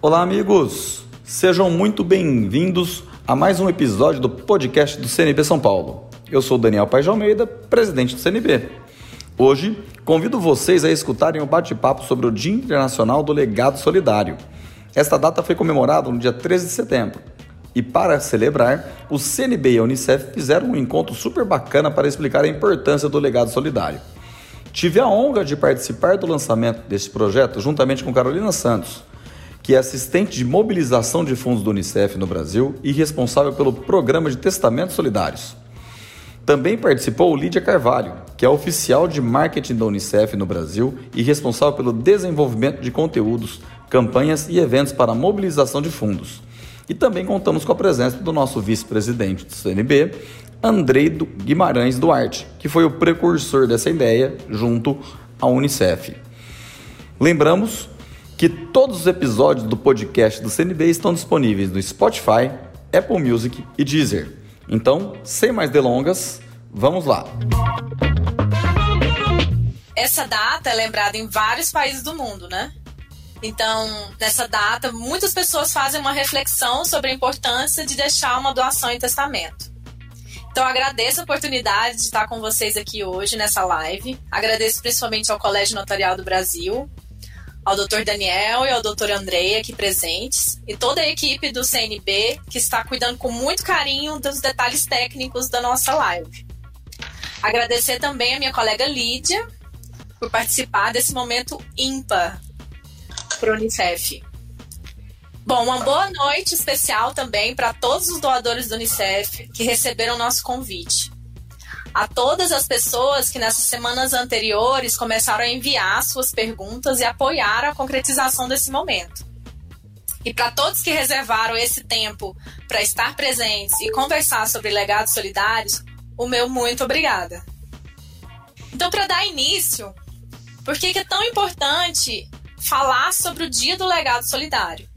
Olá, amigos! Sejam muito bem-vindos a mais um episódio do podcast do CNB São Paulo. Eu sou Daniel Paes de Almeida, presidente do CNB. Hoje, convido vocês a escutarem o bate-papo sobre o Dia Internacional do Legado Solidário. Esta data foi comemorada no dia 13 de setembro. E para celebrar, o CNB e a Unicef fizeram um encontro super bacana para explicar a importância do legado solidário. Tive a honra de participar do lançamento deste projeto juntamente com Carolina Santos, que é assistente de mobilização de fundos do Unicef no Brasil e responsável pelo programa de testamentos solidários. Também participou Lídia Carvalho, que é oficial de marketing da Unicef no Brasil e responsável pelo desenvolvimento de conteúdos, campanhas e eventos para mobilização de fundos. E também contamos com a presença do nosso vice-presidente do CNB, Andrei Guimarães Duarte, que foi o precursor dessa ideia junto à Unicef. Lembramos que todos os episódios do podcast do CNB estão disponíveis no Spotify, Apple Music e Deezer. Então, sem mais delongas, vamos lá. Essa data é lembrada em vários países do mundo, né? Então, nessa data, muitas pessoas fazem uma reflexão sobre a importância de deixar uma doação em testamento. Então, agradeço a oportunidade de estar com vocês aqui hoje nessa live. Agradeço principalmente ao Colégio Notarial do Brasil, ao Dr. Daniel e ao Dr. Andrei aqui presentes e toda a equipe do CNB que está cuidando com muito carinho dos detalhes técnicos da nossa live. Agradecer também a minha colega Lídia por participar desse momento ímpar para o Unicef. Bom, uma boa noite especial também para todos os doadores do Unicef que receberam nosso convite a todas as pessoas que nessas semanas anteriores começaram a enviar suas perguntas e apoiaram a concretização desse momento. E para todos que reservaram esse tempo para estar presentes e conversar sobre legados solidários, o meu muito obrigada. Então, para dar início, por que é tão importante falar sobre o Dia do Legado Solidário?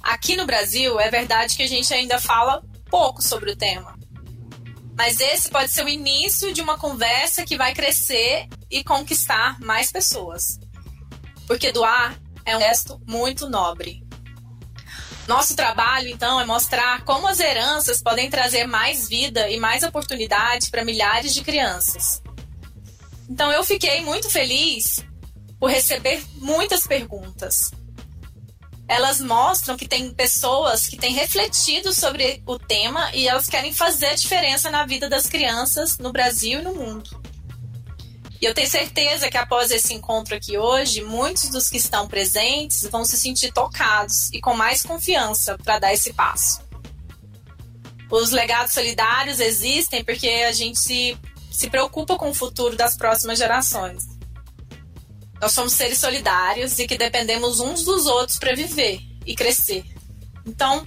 Aqui no Brasil, é verdade que a gente ainda fala pouco sobre o tema. Mas esse pode ser o início de uma conversa que vai crescer e conquistar mais pessoas. Porque doar é um gesto muito nobre. Nosso trabalho, então, é mostrar como as heranças podem trazer mais vida e mais oportunidade para milhares de crianças. Então, eu fiquei muito feliz por receber muitas perguntas elas mostram que tem pessoas que têm refletido sobre o tema e elas querem fazer a diferença na vida das crianças no Brasil e no mundo. E eu tenho certeza que após esse encontro aqui hoje, muitos dos que estão presentes vão se sentir tocados e com mais confiança para dar esse passo. Os legados solidários existem porque a gente se, se preocupa com o futuro das próximas gerações. Nós somos seres solidários e que dependemos uns dos outros para viver e crescer. Então,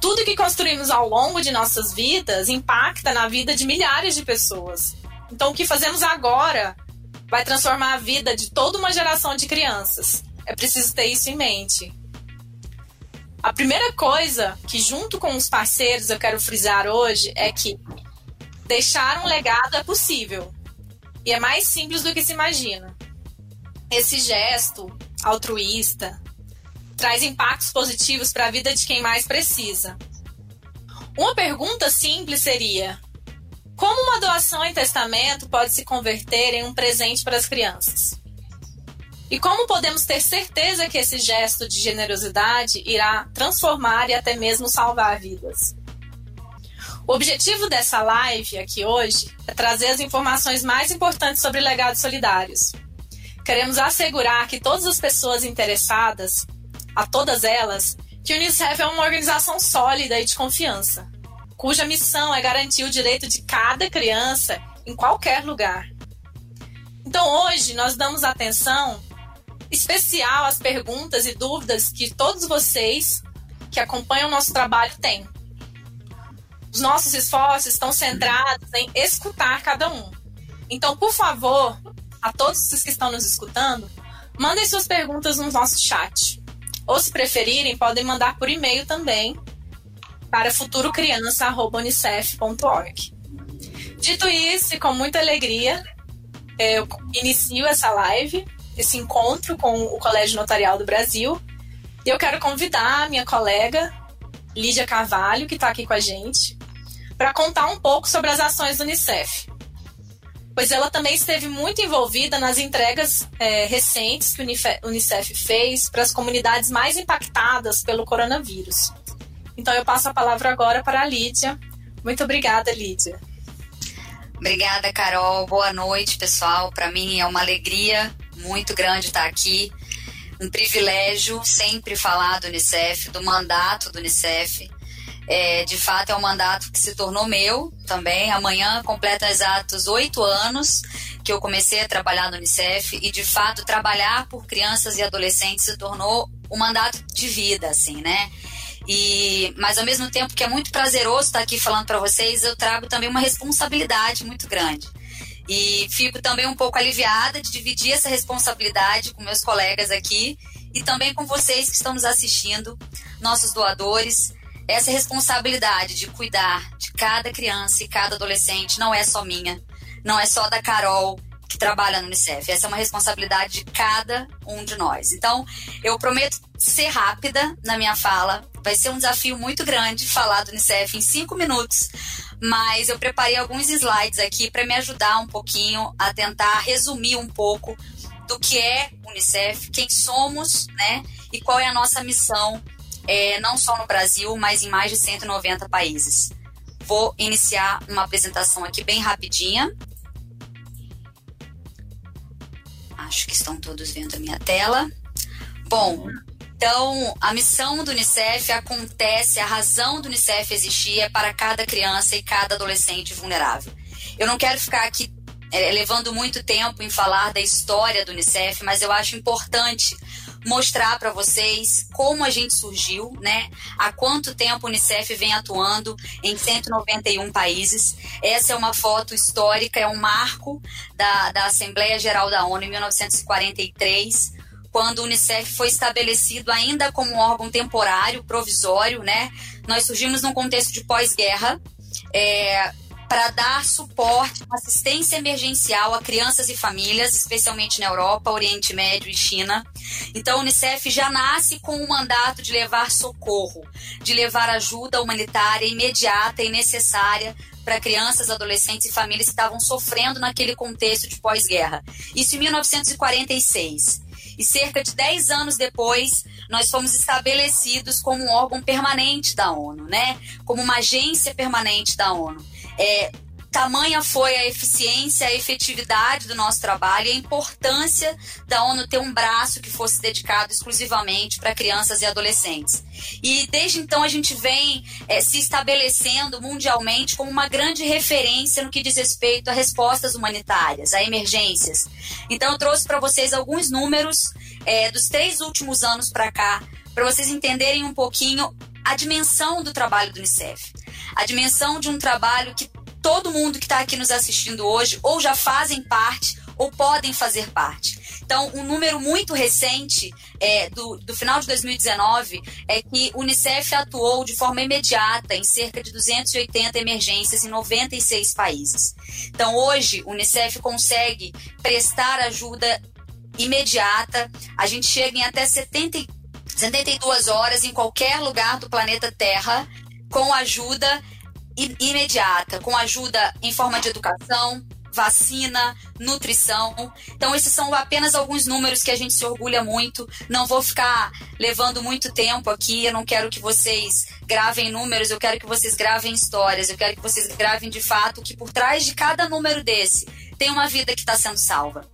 tudo que construímos ao longo de nossas vidas impacta na vida de milhares de pessoas. Então, o que fazemos agora vai transformar a vida de toda uma geração de crianças. É preciso ter isso em mente. A primeira coisa que, junto com os parceiros, eu quero frisar hoje é que deixar um legado é possível. E é mais simples do que se imagina. Esse gesto altruísta traz impactos positivos para a vida de quem mais precisa. Uma pergunta simples seria: como uma doação em testamento pode se converter em um presente para as crianças? E como podemos ter certeza que esse gesto de generosidade irá transformar e até mesmo salvar vidas? O objetivo dessa live aqui hoje é trazer as informações mais importantes sobre legados solidários Queremos assegurar que todas as pessoas interessadas, a todas elas, que o Unicef é uma organização sólida e de confiança, cuja missão é garantir o direito de cada criança em qualquer lugar. Então hoje nós damos atenção especial às perguntas e dúvidas que todos vocês que acompanham o nosso trabalho têm. Os nossos esforços estão centrados em escutar cada um. Então, por favor, a todos os que estão nos escutando, mandem suas perguntas no nosso chat. Ou, se preferirem, podem mandar por e-mail também para futurocriança.unicef.org. Dito isso, e com muita alegria, eu inicio essa live, esse encontro com o Colégio Notarial do Brasil, E eu quero convidar a minha colega Lídia Carvalho, que está aqui com a gente, para contar um pouco sobre as ações do Unicef. Pois ela também esteve muito envolvida nas entregas é, recentes que o Unicef fez para as comunidades mais impactadas pelo coronavírus. Então eu passo a palavra agora para a Lídia. Muito obrigada, Lídia. Obrigada, Carol. Boa noite, pessoal. Para mim é uma alegria muito grande estar aqui. Um privilégio sempre falar do Unicef, do mandato do Unicef. É, de fato, é um mandato que se tornou meu também. Amanhã completa exatos oito anos que eu comecei a trabalhar no Unicef e, de fato, trabalhar por crianças e adolescentes se tornou um mandato de vida, assim, né? E, mas ao mesmo tempo que é muito prazeroso estar aqui falando para vocês, eu trago também uma responsabilidade muito grande. E fico também um pouco aliviada de dividir essa responsabilidade com meus colegas aqui e também com vocês que estão nos assistindo, nossos doadores. Essa responsabilidade de cuidar de cada criança e cada adolescente não é só minha, não é só da Carol, que trabalha no Unicef. Essa é uma responsabilidade de cada um de nós. Então, eu prometo ser rápida na minha fala. Vai ser um desafio muito grande falar do Unicef em cinco minutos, mas eu preparei alguns slides aqui para me ajudar um pouquinho a tentar resumir um pouco do que é o Unicef, quem somos, né, e qual é a nossa missão, é, não só no Brasil, mas em mais de 190 países. Vou iniciar uma apresentação aqui bem rapidinha. Acho que estão todos vendo a minha tela. Bom, então a missão do Unicef acontece, a razão do Unicef existir é para cada criança e cada adolescente vulnerável. Eu não quero ficar aqui é, levando muito tempo em falar da história do Unicef, mas eu acho importante mostrar para vocês como a gente surgiu, né? Há quanto tempo o Unicef vem atuando em 191 países. Essa é uma foto histórica, é um marco da, da Assembleia Geral da ONU em 1943 quando o Unicef foi estabelecido ainda como um órgão temporário, provisório, né? Nós surgimos num contexto de pós-guerra, é, para dar suporte, assistência emergencial a crianças e famílias, especialmente na Europa, Oriente Médio e China. Então, a Unicef já nasce com o mandato de levar socorro, de levar ajuda humanitária imediata e necessária para crianças, adolescentes e famílias que estavam sofrendo naquele contexto de pós-guerra. Isso em 1946. E cerca de 10 anos depois, nós fomos estabelecidos como um órgão permanente da ONU, né? Como uma agência permanente da ONU. É, tamanha foi a eficiência, a efetividade do nosso trabalho e a importância da ONU ter um braço que fosse dedicado exclusivamente para crianças e adolescentes. E desde então a gente vem é, se estabelecendo mundialmente como uma grande referência no que diz respeito a respostas humanitárias, a emergências. Então eu trouxe para vocês alguns números é, dos três últimos anos para cá, para vocês entenderem um pouquinho a dimensão do trabalho do Unicef. A dimensão de um trabalho que todo mundo que está aqui nos assistindo hoje ou já fazem parte ou podem fazer parte. Então, um número muito recente é, do, do final de 2019 é que o Unicef atuou de forma imediata em cerca de 280 emergências em 96 países. Então, hoje, o Unicef consegue prestar ajuda imediata. A gente chega em até 70, 72 horas em qualquer lugar do planeta Terra com ajuda imediata, com ajuda em forma de educação, vacina, nutrição. Então, esses são apenas alguns números que a gente se orgulha muito. Não vou ficar levando muito tempo aqui. Eu não quero que vocês gravem números, eu quero que vocês gravem histórias. Eu quero que vocês gravem de fato que por trás de cada número desse tem uma vida que está sendo salva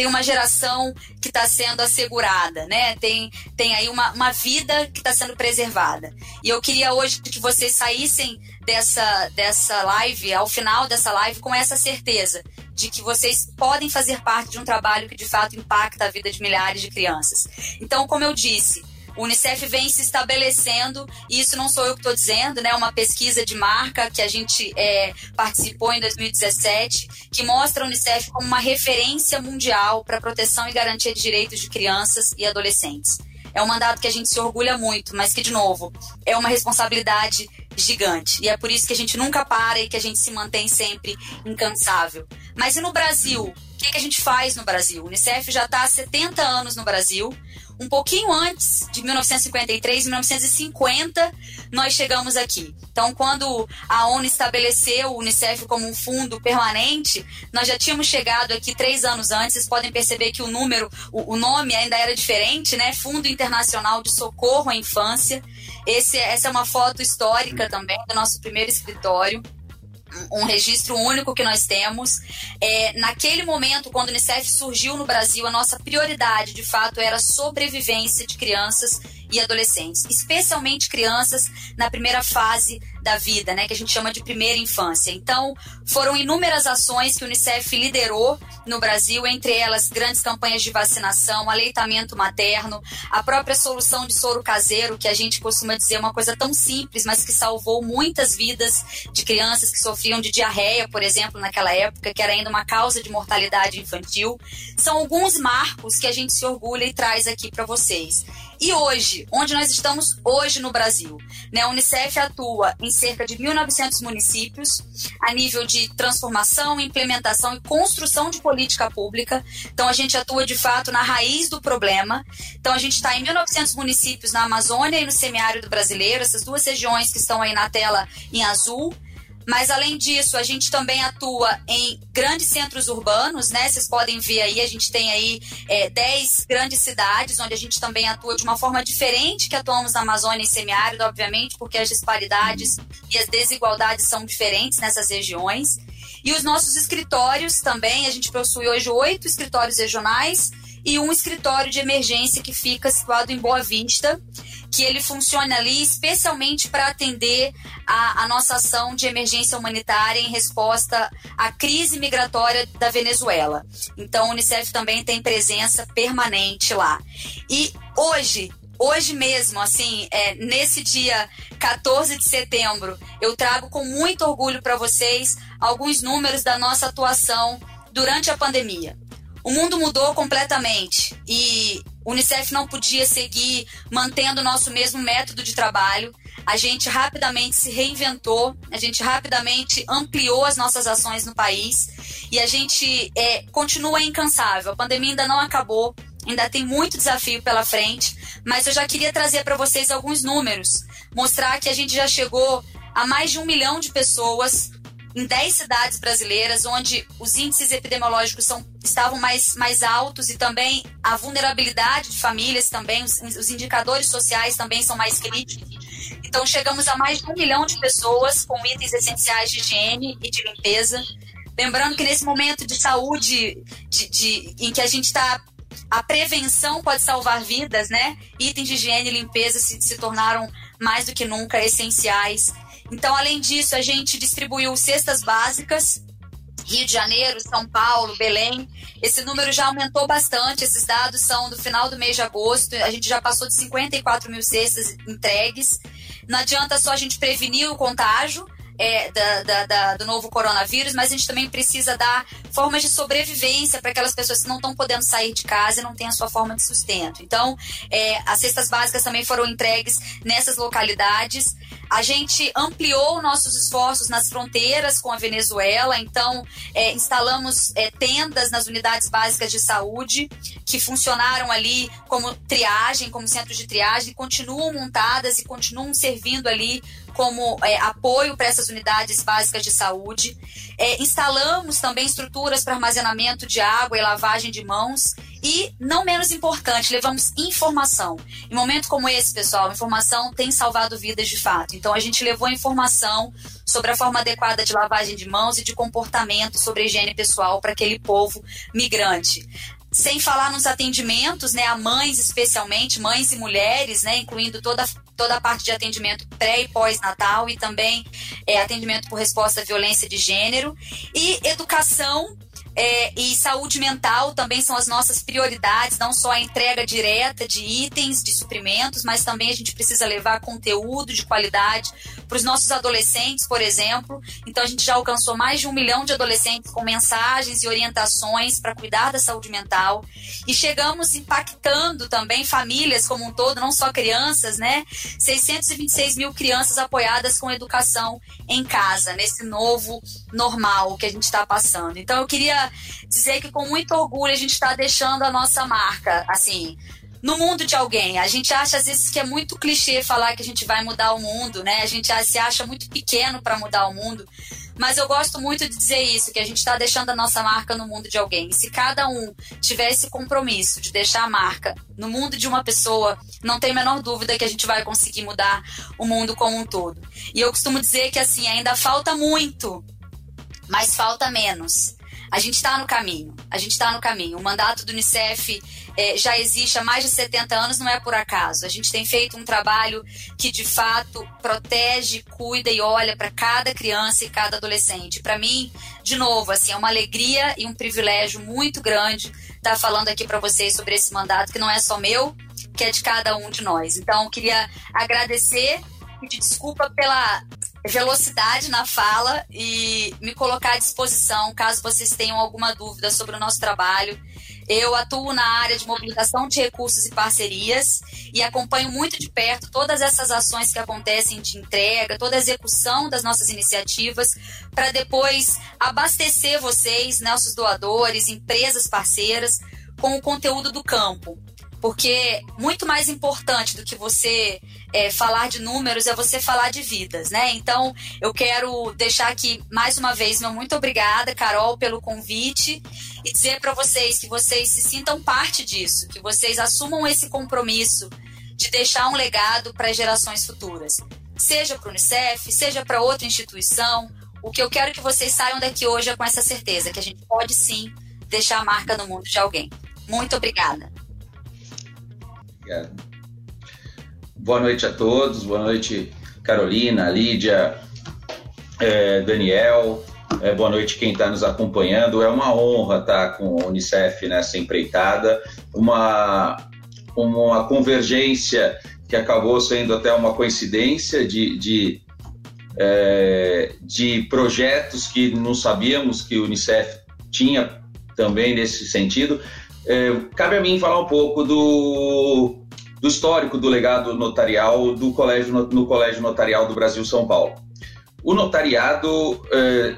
tem uma geração que está sendo assegurada, né? Tem, tem aí uma, uma vida que está sendo preservada. E eu queria hoje que vocês saíssem dessa, dessa live, ao final dessa live, com essa certeza de que vocês podem fazer parte de um trabalho que de fato impacta a vida de milhares de crianças. Então, como eu disse, o Unicef vem se estabelecendo, e isso não sou eu que estou dizendo, né? Uma pesquisa de marca que a gente é, participou em 2017, que mostra a Unicef como uma referência mundial para proteção e garantia de direitos de crianças e adolescentes. É um mandato que a gente se orgulha muito, mas que, de novo, é uma responsabilidade gigante. E é por isso que a gente nunca para e que a gente se mantém sempre incansável. Mas e no Brasil? O que, que a gente faz no Brasil? O Unicef já está há 70 anos no Brasil um pouquinho antes de 1953, 1950, nós chegamos aqui. Então, quando a ONU estabeleceu o Unicef como um fundo permanente, nós já tínhamos chegado aqui três anos antes. Vocês podem perceber que o número, o, nome ainda era diferente, né? Fundo Internacional de Socorro à Infância. Esse, essa é uma foto histórica também do nosso primeiro escritório um registro único que nós temos. É, naquele momento, quando o Unicef surgiu no Brasil, a nossa prioridade, de fato, era a sobrevivência de crianças e adolescentes, especialmente crianças na primeira fase da vida, né, que a gente chama de primeira infância. Então, foram inúmeras ações que o Unicef liderou no Brasil, entre elas grandes campanhas de vacinação, aleitamento materno, a própria solução de soro caseiro, que a gente costuma dizer uma coisa tão simples, mas que salvou muitas vidas de crianças que sofriam de diarreia, por exemplo, naquela época, que era ainda uma causa de mortalidade infantil. São alguns marcos que a gente se orgulha e traz aqui para vocês. E hoje, onde nós estamos hoje no Brasil? Né, a Unicef atua em cerca de 1.900 municípios a nível de transformação, implementação e construção de política pública. Então, a gente atua de fato na raiz do problema. Então, a gente está em 1.900 municípios na Amazônia e no semiárido brasileiro, essas duas regiões que estão aí na tela em azul. Mas além disso, a gente também atua em grandes centros urbanos, né? Vocês podem ver aí, a gente tem aí é, 10 grandes cidades, onde a gente também atua de uma forma diferente que atuamos na Amazônia e semiárido, obviamente, porque as disparidades e as desigualdades são diferentes nessas regiões. E os nossos escritórios também, a gente possui hoje oito escritórios regionais e um escritório de emergência que fica situado em Boa Vista, que ele funciona ali especialmente para atender a, a, nossa ação de emergência humanitária em resposta à crise migratória da Venezuela. Então, o Unicef também tem presença permanente lá. E hoje, hoje mesmo, assim, é, nesse dia 14 de setembro, eu trago com muito orgulho para vocês alguns números da nossa atuação durante a pandemia. O mundo mudou completamente e o Unicef não podia seguir mantendo o nosso mesmo método de trabalho. A gente rapidamente se reinventou, a gente rapidamente ampliou as nossas ações no país e a gente é, continua incansável. A pandemia ainda não acabou, ainda tem muito desafio pela frente, mas eu já queria trazer para vocês alguns números, mostrar que a gente já chegou a mais de um milhão de pessoas em 10 cidades brasileiras, onde os índices epidemiológicos são, estavam mais, mais altos e também a vulnerabilidade de famílias também, os, os indicadores sociais também são mais críticos. Então, chegamos a mais de um milhão de pessoas com itens essenciais de higiene e de limpeza. Lembrando que nesse momento de saúde, de, de em que a gente está a prevenção pode salvar vidas, né? Itens de higiene e limpeza se, se tornaram mais do que nunca essenciais. Então, além disso, a gente distribuiu cestas básicas. Rio de Janeiro, São Paulo, Belém. Esse número já aumentou bastante. Esses dados são do final do mês de agosto. A gente já passou de 54 mil cestas entregues. Não adianta só a gente prevenir o contágio, é, da, da, da, do novo coronavírus, mas a gente também precisa dar formas de sobrevivência para aquelas pessoas que não estão podendo sair de casa e não têm a sua forma de sustento. Então, é, as cestas básicas também foram entregues nessas localidades. A gente ampliou nossos esforços nas fronteiras com a Venezuela, então é, instalamos é, tendas nas unidades básicas de saúde que funcionaram ali como triagem, como centros de triagem, continuam montadas e continuam servindo ali como é, apoio para essas unidades básicas de saúde. É, instalamos também estruturas para armazenamento de água e lavagem de mãos. E, não menos importante, levamos informação. Em momento como esse, pessoal, informação tem salvado vidas de fato. Então, a gente levou informação sobre a forma adequada de lavagem de mãos e de comportamento sobre a higiene pessoal para aquele povo migrante sem falar nos atendimentos, né, a mães especialmente, mães e mulheres, né, incluindo toda toda a parte de atendimento pré e pós-natal e também é, atendimento por resposta à violência de gênero. E educação é, e saúde mental também são as nossas prioridades, não só a entrega direta de itens, de suprimentos, mas também a gente precisa levar conteúdo de qualidade para os nossos adolescentes, por exemplo. Então a gente já alcançou mais de um milhão de adolescentes com mensagens e orientações para cuidar da saúde mental. E chegamos impactando também famílias como um todo, não só crianças, né? 626 mil crianças apoiadas com educação em casa, nesse novo normal que a gente está passando. Então eu queria dizer que com muito orgulho a gente está deixando a nossa marca, assim, no mundo de alguém. A gente acha às vezes que é muito clichê falar que a gente vai mudar o mundo, né? A gente se acha muito pequeno para mudar o mundo. Mas eu gosto muito de dizer isso, que a gente está deixando a nossa marca no mundo de alguém. E se cada um tiver esse compromisso de deixar a marca no mundo de uma pessoa, não tem a menor dúvida que a gente vai conseguir mudar o mundo como um todo. E eu costumo dizer que assim, ainda falta muito, mas falta menos. A gente está no caminho, a gente está no caminho. O mandato do Unicef é, já existe há mais de 70 anos, não é por acaso. A gente tem feito um trabalho que, de fato, protege, cuida e olha para cada criança e cada adolescente. Para mim, de novo, assim, é uma alegria e um privilégio muito grande estar falando aqui para vocês sobre esse mandato, que não é só meu, que é de cada um de nós. Então, queria agradecer pedir desculpa pela velocidade na fala e me colocar à disposição caso vocês tenham alguma dúvida sobre o nosso trabalho. Eu atuo na área de mobilização de recursos e parcerias e acompanho muito de perto todas essas ações que acontecem de entrega, toda a execução das nossas iniciativas, para depois abastecer vocês, nossos doadores, empresas parceiras, com o conteúdo do campo. Porque muito mais importante do que você é, falar de números é você falar de vidas, né? Então, eu quero deixar aqui mais uma vez meu muito obrigada, Carol, pelo convite e dizer para vocês que vocês se sintam parte disso, que vocês assumam esse compromisso de deixar um legado para gerações futuras, seja para o Unicef, seja para outra instituição. O que eu quero que vocês saiam daqui hoje é com essa certeza que a gente pode sim deixar a marca no mundo de alguém. Muito obrigada. Obrigado. Boa noite a todos, boa noite Carolina, Lídia, é, Daniel, é, boa noite quem está nos acompanhando. É uma honra estar tá com a Unicef nessa empreitada, uma, uma convergência que acabou sendo até uma coincidência de, de, é, de projetos que não sabíamos que o Unicef tinha também nesse sentido. É, cabe a mim falar um pouco do do histórico do legado notarial do colégio, no Colégio Notarial do Brasil São Paulo. O notariado, eh,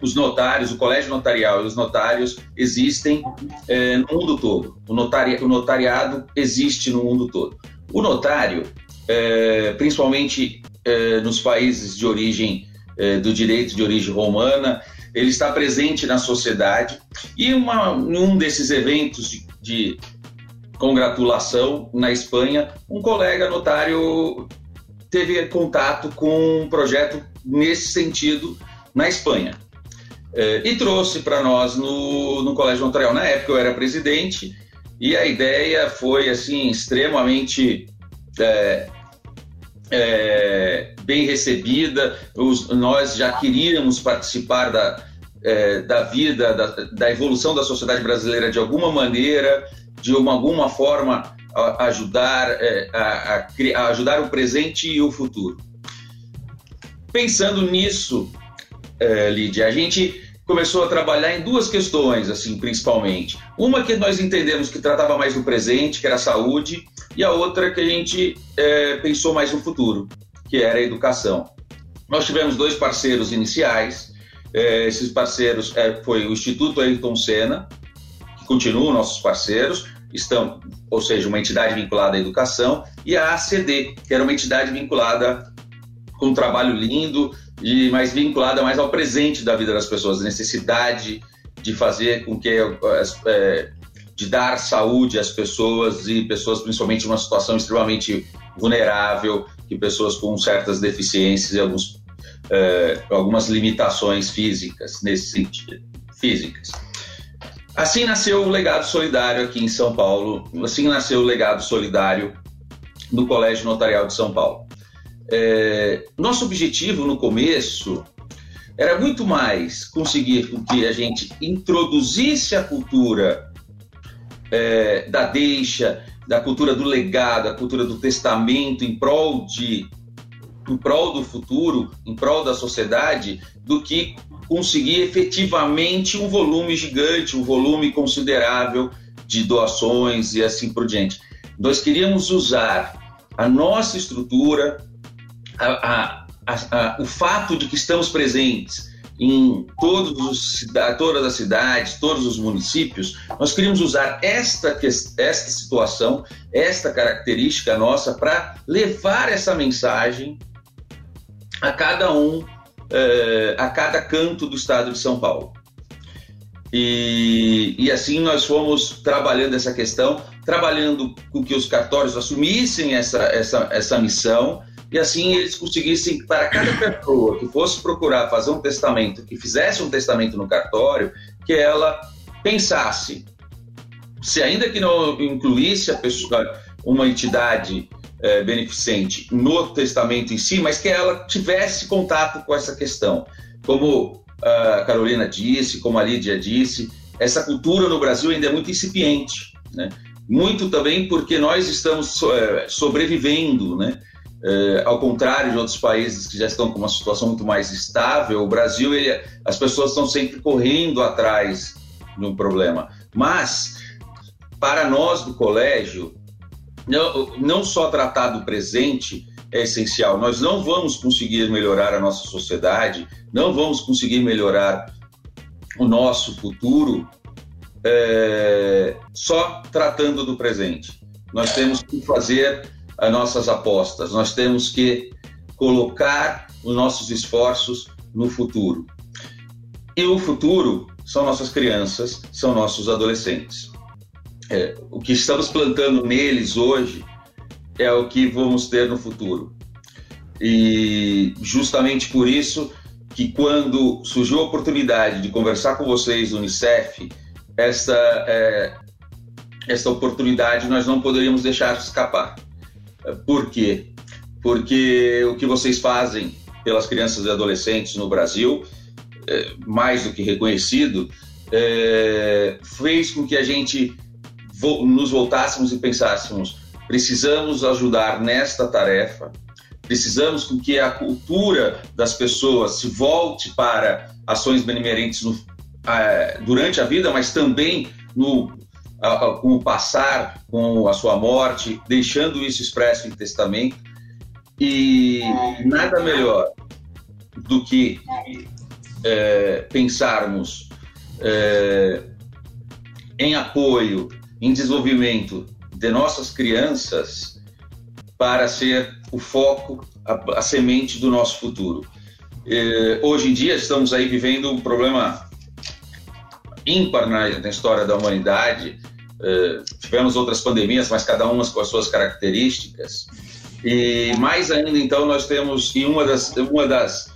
os notários, o colégio notarial e os notários existem eh, no mundo todo. O, notari, o notariado existe no mundo todo. O notário, eh, principalmente eh, nos países de origem eh, do direito de origem romana, ele está presente na sociedade e uma, um desses eventos de, de congratulação na Espanha, um colega notário teve contato com um projeto nesse sentido na Espanha. É, e trouxe para nós no, no Colégio Notarial. Na época eu era presidente e a ideia foi assim extremamente é, é, bem recebida. Os, nós já queríamos participar da, é, da vida, da, da evolução da sociedade brasileira de alguma maneira de uma, alguma forma ajudar, é, a, a, a ajudar o presente e o futuro. Pensando nisso, é, Lídia, a gente começou a trabalhar em duas questões, assim, principalmente. Uma que nós entendemos que tratava mais do presente, que era a saúde, e a outra que a gente é, pensou mais no futuro, que era a educação. Nós tivemos dois parceiros iniciais. É, esses parceiros é, foi o Instituto Ayrton Senna, que continuam nossos parceiros, estão, ou seja, uma entidade vinculada à educação, e a ACD, que era uma entidade vinculada com um trabalho lindo e mais vinculada mais ao presente da vida das pessoas, a necessidade de fazer com que é, de dar saúde às pessoas e pessoas principalmente em uma situação extremamente vulnerável, que pessoas com certas deficiências e alguns, é, algumas limitações físicas nesse sentido, físicas. Assim nasceu o legado solidário aqui em São Paulo, assim nasceu o legado solidário no Colégio Notarial de São Paulo. É, nosso objetivo no começo era muito mais conseguir que a gente introduzisse a cultura é, da deixa, da cultura do legado, a cultura do testamento em prol de em prol do futuro, em prol da sociedade, do que conseguir efetivamente um volume gigante, um volume considerável de doações e assim por diante. Nós queríamos usar a nossa estrutura, a, a, a, o fato de que estamos presentes em todos os, todas as cidades, todos os municípios, nós queríamos usar esta, esta situação, esta característica nossa para levar essa mensagem a cada um, eh, a cada canto do estado de São Paulo. E, e, assim nós fomos trabalhando essa questão, trabalhando com que os cartórios assumissem essa, essa, essa missão e assim eles conseguissem, para cada pessoa que fosse procurar fazer um testamento, que fizesse um testamento no cartório, que ela pensasse, se ainda que não incluísse pessoa, uma entidade é, beneficente no testamento em si, mas que ela tivesse contato com essa questão. Como a Carolina disse, como a Lídia disse, essa cultura no Brasil ainda é muito incipiente, né? Muito também porque nós estamos é, sobrevivendo, né? É, ao contrário de outros países que já estão com uma situação muito mais estável, o Brasil, ele, as pessoas estão sempre correndo atrás de um problema. Mas, para nós do colégio, não, não só tratar do presente é essencial, nós não vamos conseguir melhorar a nossa sociedade, não vamos conseguir melhorar o nosso futuro é, só tratando do presente. Nós temos que fazer as nossas apostas, nós temos que colocar os nossos esforços no futuro. E o futuro são nossas crianças, são nossos adolescentes. É, o que estamos plantando neles hoje é o que vamos ter no futuro. E justamente por isso que quando surgiu a oportunidade de conversar com vocês do Unicef, essa, é, oportunidade nós não poderíamos deixar escapar. Por quê? Porque o que vocês fazem pelas crianças e adolescentes no Brasil, é, mais do que reconhecido, é, fez com que a gente nos voltássemos e pensássemos: precisamos ajudar nesta tarefa, precisamos com que a cultura das pessoas se volte para ações benemerentes no, durante a vida, mas também no com o passar, com a sua morte, deixando isso expresso em testamento. E nada melhor do que é, pensarmos é, em apoio, em desenvolvimento de nossas crianças para ser o foco, a, a semente do nosso futuro. É, hoje em dia estamos aí vivendo um problema ímpar na, na história da humanidade, Uh, tivemos outras pandemias, mas cada uma com as suas características. E mais ainda, então, nós temos em uma das, uma das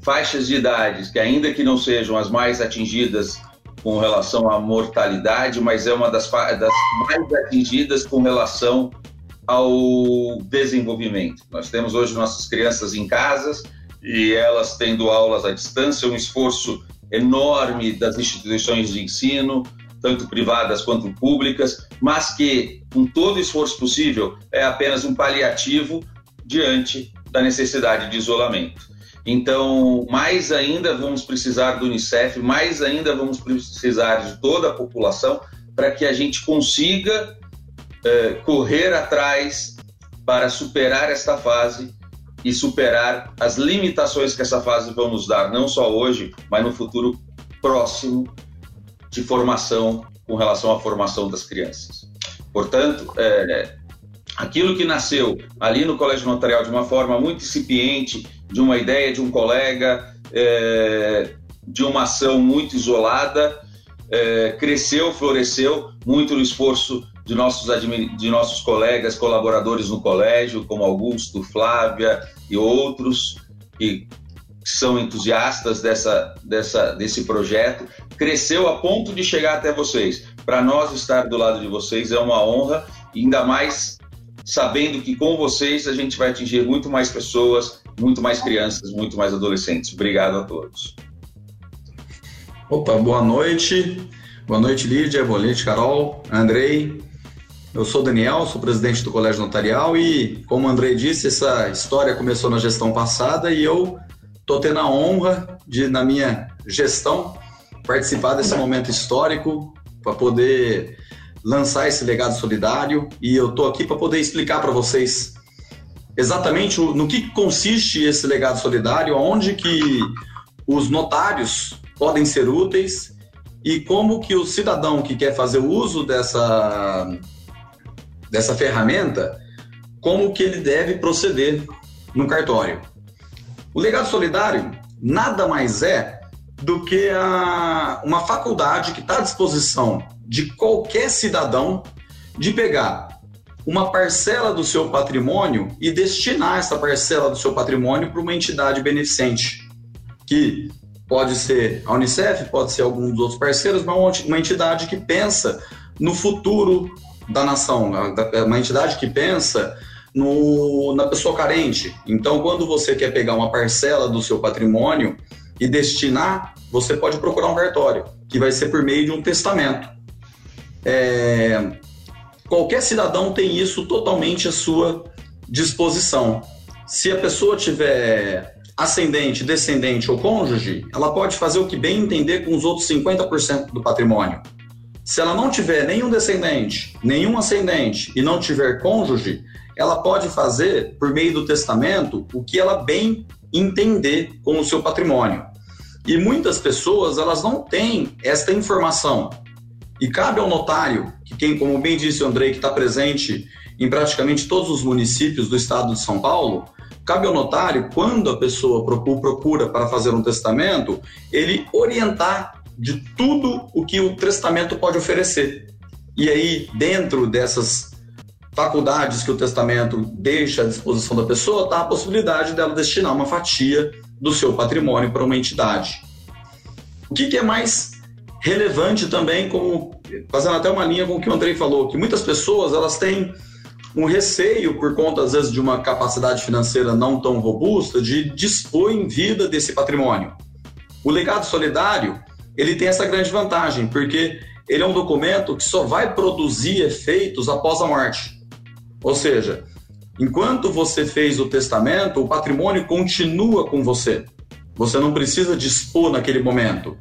faixas de idades, que ainda que não sejam as mais atingidas com relação à mortalidade, mas é uma das, das mais atingidas com relação ao desenvolvimento. Nós temos hoje nossas crianças em casas e elas tendo aulas à distância, um esforço enorme das instituições de ensino, tanto privadas quanto públicas, mas que, com todo o esforço possível, é apenas um paliativo diante da necessidade de isolamento. Então, mais ainda vamos precisar do Unicef, mais ainda vamos precisar de toda a população para que a gente consiga eh, correr atrás para superar esta fase e superar as limitações que essa fase vai nos dar, não só hoje, mas no futuro próximo, de formação com relação à formação das crianças. Portanto, é, aquilo que nasceu ali no Colégio Notarial de uma forma muito incipiente, de uma ideia de um colega, é, de uma ação muito isolada, é, cresceu, floresceu muito no esforço de nossos, de nossos colegas, colaboradores no colégio, como Augusto, Flávia e outros, que são entusiastas dessa, dessa, desse projeto, cresceu a ponto de chegar até vocês. Para nós estar do lado de vocês é uma honra, ainda mais sabendo que com vocês a gente vai atingir muito mais pessoas, muito mais crianças, muito mais adolescentes. Obrigado a todos. Opa, boa noite. Boa noite, Lídia. Boa noite, Carol, Andrei. Eu sou Daniel, sou presidente do Colégio Notarial e, como o Andrei disse, essa história começou na gestão passada e eu Estou tendo a honra de, na minha gestão, participar desse momento histórico para poder lançar esse legado solidário e eu estou aqui para poder explicar para vocês exatamente no que consiste esse legado solidário, onde que os notários podem ser úteis e como que o cidadão que quer fazer uso dessa, dessa ferramenta, como que ele deve proceder no cartório. O legado solidário nada mais é do que a, uma faculdade que está à disposição de qualquer cidadão de pegar uma parcela do seu patrimônio e destinar essa parcela do seu patrimônio para uma entidade beneficente, que pode ser a Unicef, pode ser algum dos outros parceiros, mas uma entidade que pensa no futuro da nação, uma entidade que pensa no, na pessoa carente. Então, quando você quer pegar uma parcela do seu patrimônio e destinar, você pode procurar um cartório, que vai ser por meio de um testamento. É, qualquer cidadão tem isso totalmente à sua disposição. Se a pessoa tiver ascendente, descendente ou cônjuge, ela pode fazer o que bem entender com os outros 50% do patrimônio. Se ela não tiver nenhum descendente, nenhum ascendente e não tiver cônjuge, ela pode fazer, por meio do testamento, o que ela bem entender com o seu patrimônio. E muitas pessoas, elas não têm esta informação. E cabe ao notário, que quem, como bem disse o Andrei, que está presente em praticamente todos os municípios do estado de São Paulo, cabe ao notário, quando a pessoa procura para fazer um testamento, ele orientar de tudo o que o testamento pode oferecer. E aí, dentro dessas faculdades que o testamento deixa à disposição da pessoa, está a possibilidade dela destinar uma fatia do seu patrimônio para uma entidade. O que, que é mais relevante também, como fazendo até uma linha com o que o Andrei falou, que muitas pessoas elas têm um receio por conta às vezes de uma capacidade financeira não tão robusta de dispor em vida desse patrimônio. O legado solidário ele tem essa grande vantagem porque ele é um documento que só vai produzir efeitos após a morte. Ou seja, enquanto você fez o testamento, o patrimônio continua com você. Você não precisa dispor naquele momento.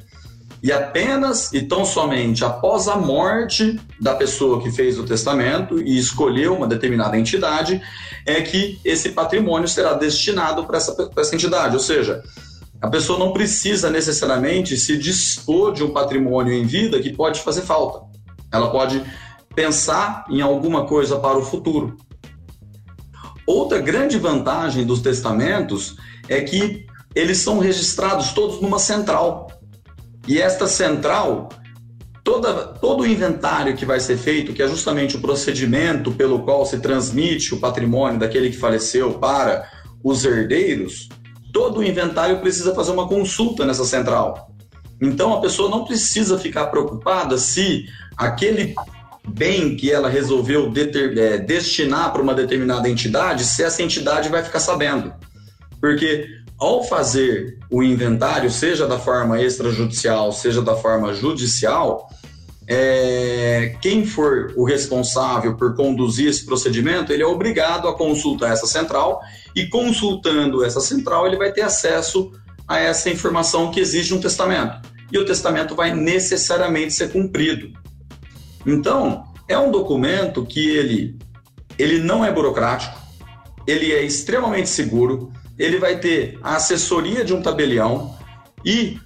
E apenas e tão somente após a morte da pessoa que fez o testamento e escolheu uma determinada entidade, é que esse patrimônio será destinado para essa, essa entidade. Ou seja, a pessoa não precisa necessariamente se dispor de um patrimônio em vida que pode fazer falta. Ela pode pensar em alguma coisa para o futuro. Outra grande vantagem dos testamentos é que eles são registrados todos numa central. E esta central, toda, todo o inventário que vai ser feito, que é justamente o procedimento pelo qual se transmite o patrimônio daquele que faleceu para os herdeiros, todo o inventário precisa fazer uma consulta nessa central. Então a pessoa não precisa ficar preocupada se aquele bem que ela resolveu deter, é, destinar para uma determinada entidade, se essa entidade vai ficar sabendo. Porque ao fazer o inventário, seja da forma extrajudicial, seja da forma judicial, é, quem for o responsável por conduzir esse procedimento, ele é obrigado a consultar essa central e consultando essa central, ele vai ter acesso a essa informação que existe no testamento. E o testamento vai necessariamente ser cumprido. Então, é um documento que ele, ele não é burocrático, ele é extremamente seguro, ele vai ter a assessoria de um tabelião e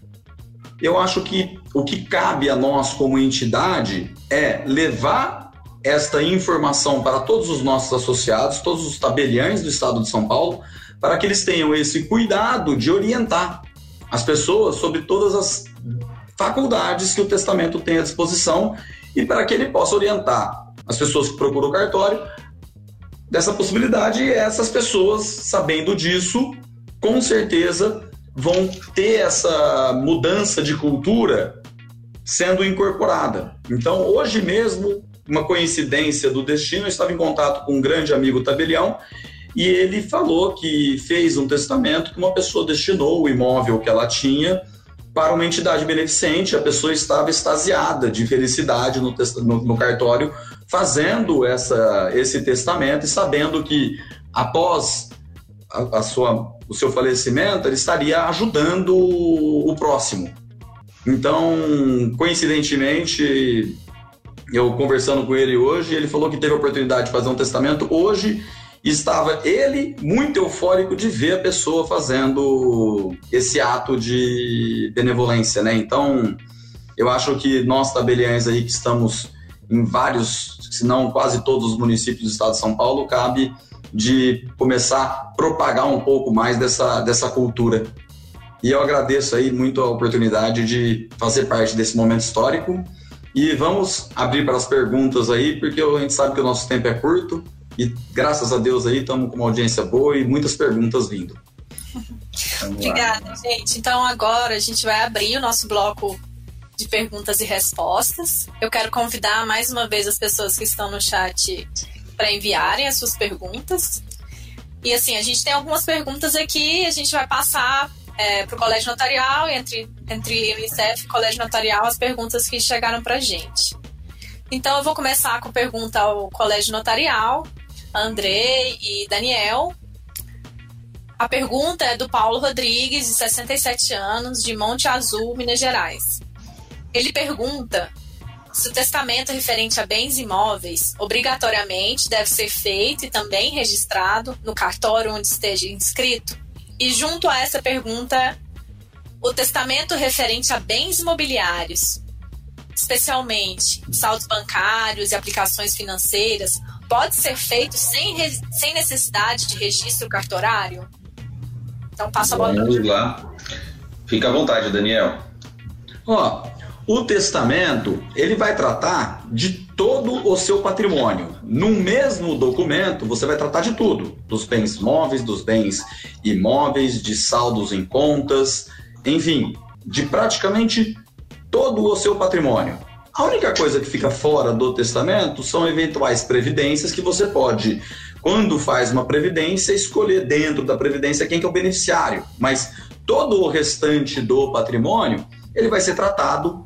eu acho que o que cabe a nós como entidade é levar esta informação para todos os nossos associados, todos os tabeliães do estado de São Paulo, para que eles tenham esse cuidado de orientar as pessoas sobre todas as faculdades que o testamento tem à disposição e para que ele possa orientar as pessoas que procuram o cartório dessa possibilidade essas pessoas, sabendo disso, com certeza vão ter essa mudança de cultura sendo incorporada. Então, hoje mesmo, uma coincidência do destino, eu estava em contato com um grande amigo tabelião e ele falou que fez um testamento que uma pessoa destinou o imóvel que ela tinha para uma entidade beneficente, a pessoa estava extasiada de felicidade no, no, no cartório, fazendo essa, esse testamento e sabendo que após a, a, sua, o seu falecimento, ele estaria ajudando o, o próximo. Então, coincidentemente, eu conversando com ele hoje, ele falou que teve a oportunidade de fazer um testamento hoje estava ele muito eufórico de ver a pessoa fazendo esse ato de benevolência, né? Então, eu acho que nós tabeliães aí que estamos em vários, se não quase todos os municípios do estado de São Paulo, cabe de começar a propagar um pouco mais dessa, dessa cultura. E eu agradeço aí muito a oportunidade de fazer parte desse momento histórico. E vamos abrir para as perguntas aí, porque a gente sabe que o nosso tempo é curto e graças a Deus aí estamos com uma audiência boa e muitas perguntas vindo. Obrigada, gente. Então agora a gente vai abrir o nosso bloco de perguntas e respostas. Eu quero convidar mais uma vez as pessoas que estão no chat para enviarem as suas perguntas. E assim, a gente tem algumas perguntas aqui, a gente vai passar é, para o Colégio Notarial, entre, entre Unicef e Colégio Notarial, as perguntas que chegaram para a gente. Então, eu vou começar com pergunta ao Colégio Notarial, Andrei e Daniel. A pergunta é do Paulo Rodrigues, de 67 anos, de Monte Azul, Minas Gerais. Ele pergunta se o testamento referente a bens imóveis obrigatoriamente deve ser feito e também registrado no cartório onde esteja inscrito. E junto a essa pergunta, o testamento referente a bens imobiliários, especialmente saldos bancários e aplicações financeiras, pode ser feito sem, sem necessidade de registro cartorário? Então passa a bola. Vamos lá. Fica à vontade, Daniel. Ó, o testamento, ele vai tratar de todo o seu patrimônio. No mesmo documento, você vai tratar de tudo: dos bens móveis, dos bens imóveis, de saldos em contas, enfim, de praticamente todo o seu patrimônio. A única coisa que fica fora do testamento são eventuais previdências que você pode, quando faz uma previdência, escolher dentro da previdência quem que é o beneficiário. Mas todo o restante do patrimônio, ele vai ser tratado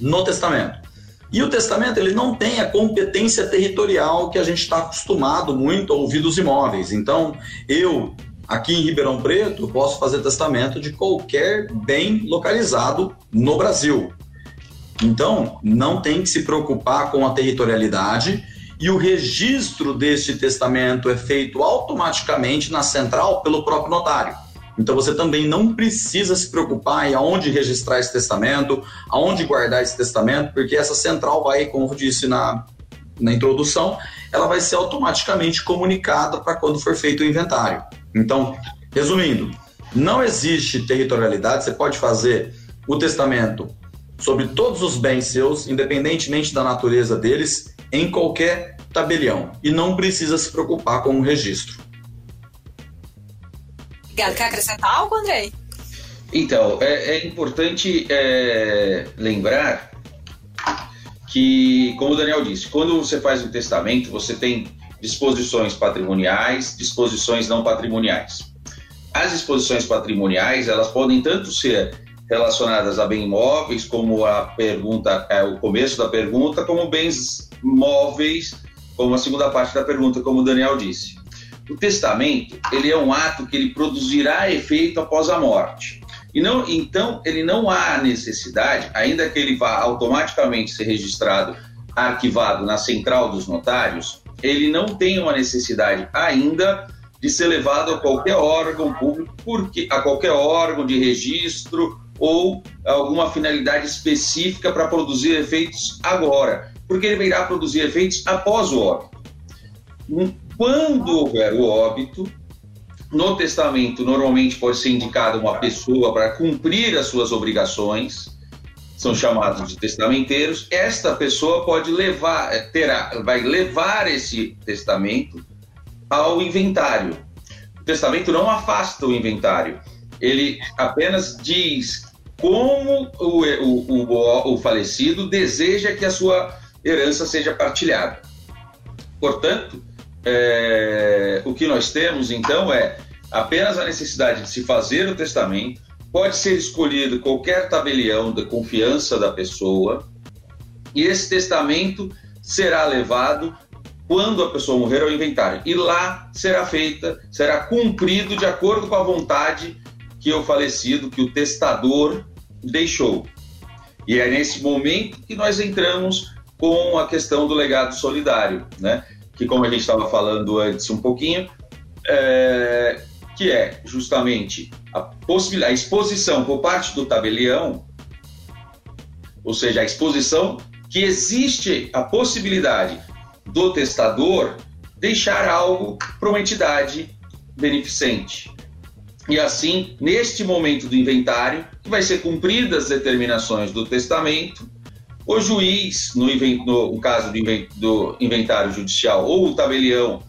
no testamento. E o testamento ele não tem a competência territorial que a gente está acostumado muito a ouvir dos imóveis. Então, eu, aqui em Ribeirão Preto, posso fazer testamento de qualquer bem localizado no Brasil. Então, não tem que se preocupar com a territorialidade e o registro deste testamento é feito automaticamente na central pelo próprio notário. Então você também não precisa se preocupar em aonde registrar esse testamento, aonde guardar esse testamento, porque essa central vai, como eu disse na, na introdução, ela vai ser automaticamente comunicada para quando for feito o inventário. Então, resumindo, não existe territorialidade, você pode fazer o testamento sobre todos os bens seus, independentemente da natureza deles, em qualquer tabelião. E não precisa se preocupar com o registro. Quer acrescentar algo, Andrei? Então, é, é importante é, lembrar que, como o Daniel disse, quando você faz um testamento, você tem disposições patrimoniais, disposições não patrimoniais. As disposições patrimoniais, elas podem tanto ser relacionadas a bens imóveis, como a pergunta, é o começo da pergunta, como bens móveis, como a segunda parte da pergunta, como o Daniel disse. O testamento, ele é um ato que ele produzirá efeito após a morte. E não, então, ele não há necessidade, ainda que ele vá automaticamente ser registrado, arquivado na central dos notários, ele não tem uma necessidade ainda de ser levado a qualquer órgão público, porque a qualquer órgão de registro ou alguma finalidade específica para produzir efeitos agora, porque ele virá produzir efeitos após o óbito. Quando houver o óbito, no testamento normalmente pode ser indicada uma pessoa para cumprir as suas obrigações, são chamados de testamenteiros. Esta pessoa pode levar, eh, terá, vai levar esse testamento ao inventário. O testamento não afasta o inventário, ele apenas diz como o, o, o, o falecido deseja que a sua herança seja partilhada. Portanto, é, o que nós temos então é apenas a necessidade de se fazer o testamento, pode ser escolhido qualquer tabelião da confiança da pessoa, e esse testamento será levado quando a pessoa morrer ao inventário. E lá será feita, será cumprido de acordo com a vontade que o falecido, que o testador deixou. E é nesse momento que nós entramos com a questão do legado solidário, né? Que como a gente estava falando antes um pouquinho, é, que é justamente a possibilidade, a exposição por parte do tabelião, ou seja, a exposição que existe a possibilidade do testador deixar algo para uma entidade beneficente. E assim, neste momento do inventário, que vai ser cumpridas as determinações do testamento, o juiz, no, no caso do inventário judicial, ou o tabelião,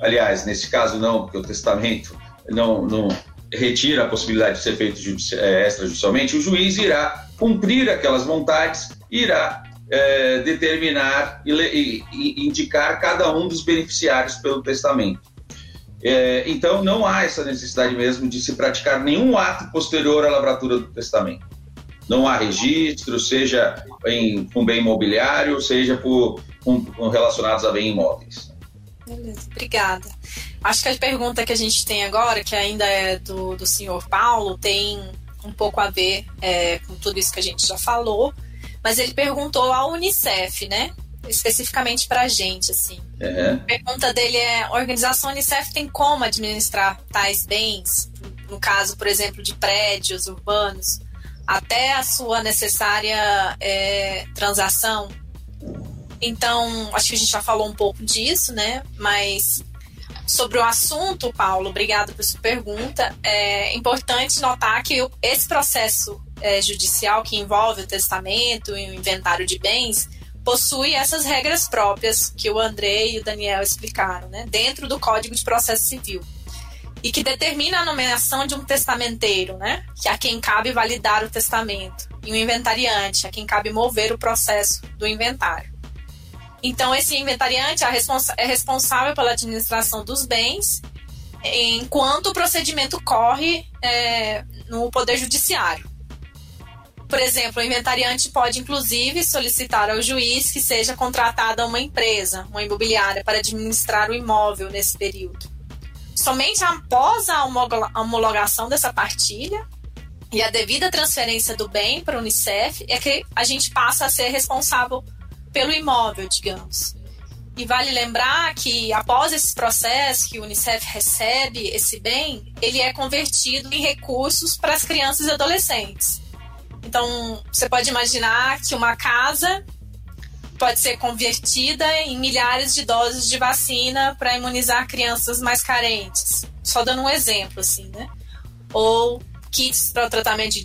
aliás, nesse caso não, porque o testamento não, não retira a possibilidade de ser feito é, extrajudicialmente, o juiz irá cumprir aquelas vontades, irá é, determinar e, e, e, indicar cada um dos beneficiários pelo testamento. É, então, não há essa necessidade mesmo de se praticar nenhum ato posterior à lavratura do testamento. Não há registro, seja em, com bem imobiliário, seja por, com, com relacionados a bem imóveis. Beleza, obrigada. Acho que a pergunta que a gente tem agora, que ainda é do, do senhor Paulo, tem um pouco a ver é, com tudo isso que a gente já falou, mas ele perguntou à Unicef, né? Especificamente para a gente, assim. Uhum. A pergunta dele é: a organização Unicef tem como administrar tais bens, no caso, por exemplo, de prédios urbanos, até a sua necessária é, transação? Então, acho que a gente já falou um pouco disso, né? Mas sobre o assunto, Paulo, obrigado por sua pergunta. É importante notar que esse processo é, judicial que envolve o testamento e o inventário de bens possui essas regras próprias que o André e o Daniel explicaram, né, dentro do Código de Processo Civil. E que determina a nomeação de um testamenteiro, né, que a quem cabe validar o testamento, e um inventariante, a quem cabe mover o processo do inventário. Então, esse inventariante é, é responsável pela administração dos bens, enquanto o procedimento corre é, no Poder Judiciário. Por exemplo, o inventariante pode, inclusive, solicitar ao juiz que seja contratada uma empresa, uma imobiliária, para administrar o imóvel nesse período. Somente após a homologação dessa partilha e a devida transferência do bem para o Unicef é que a gente passa a ser responsável pelo imóvel, digamos. E vale lembrar que após esse processo que o Unicef recebe esse bem, ele é convertido em recursos para as crianças e adolescentes. Então, você pode imaginar que uma casa pode ser convertida em milhares de doses de vacina para imunizar crianças mais carentes. Só dando um exemplo, assim, né? Ou kits para o tratamento de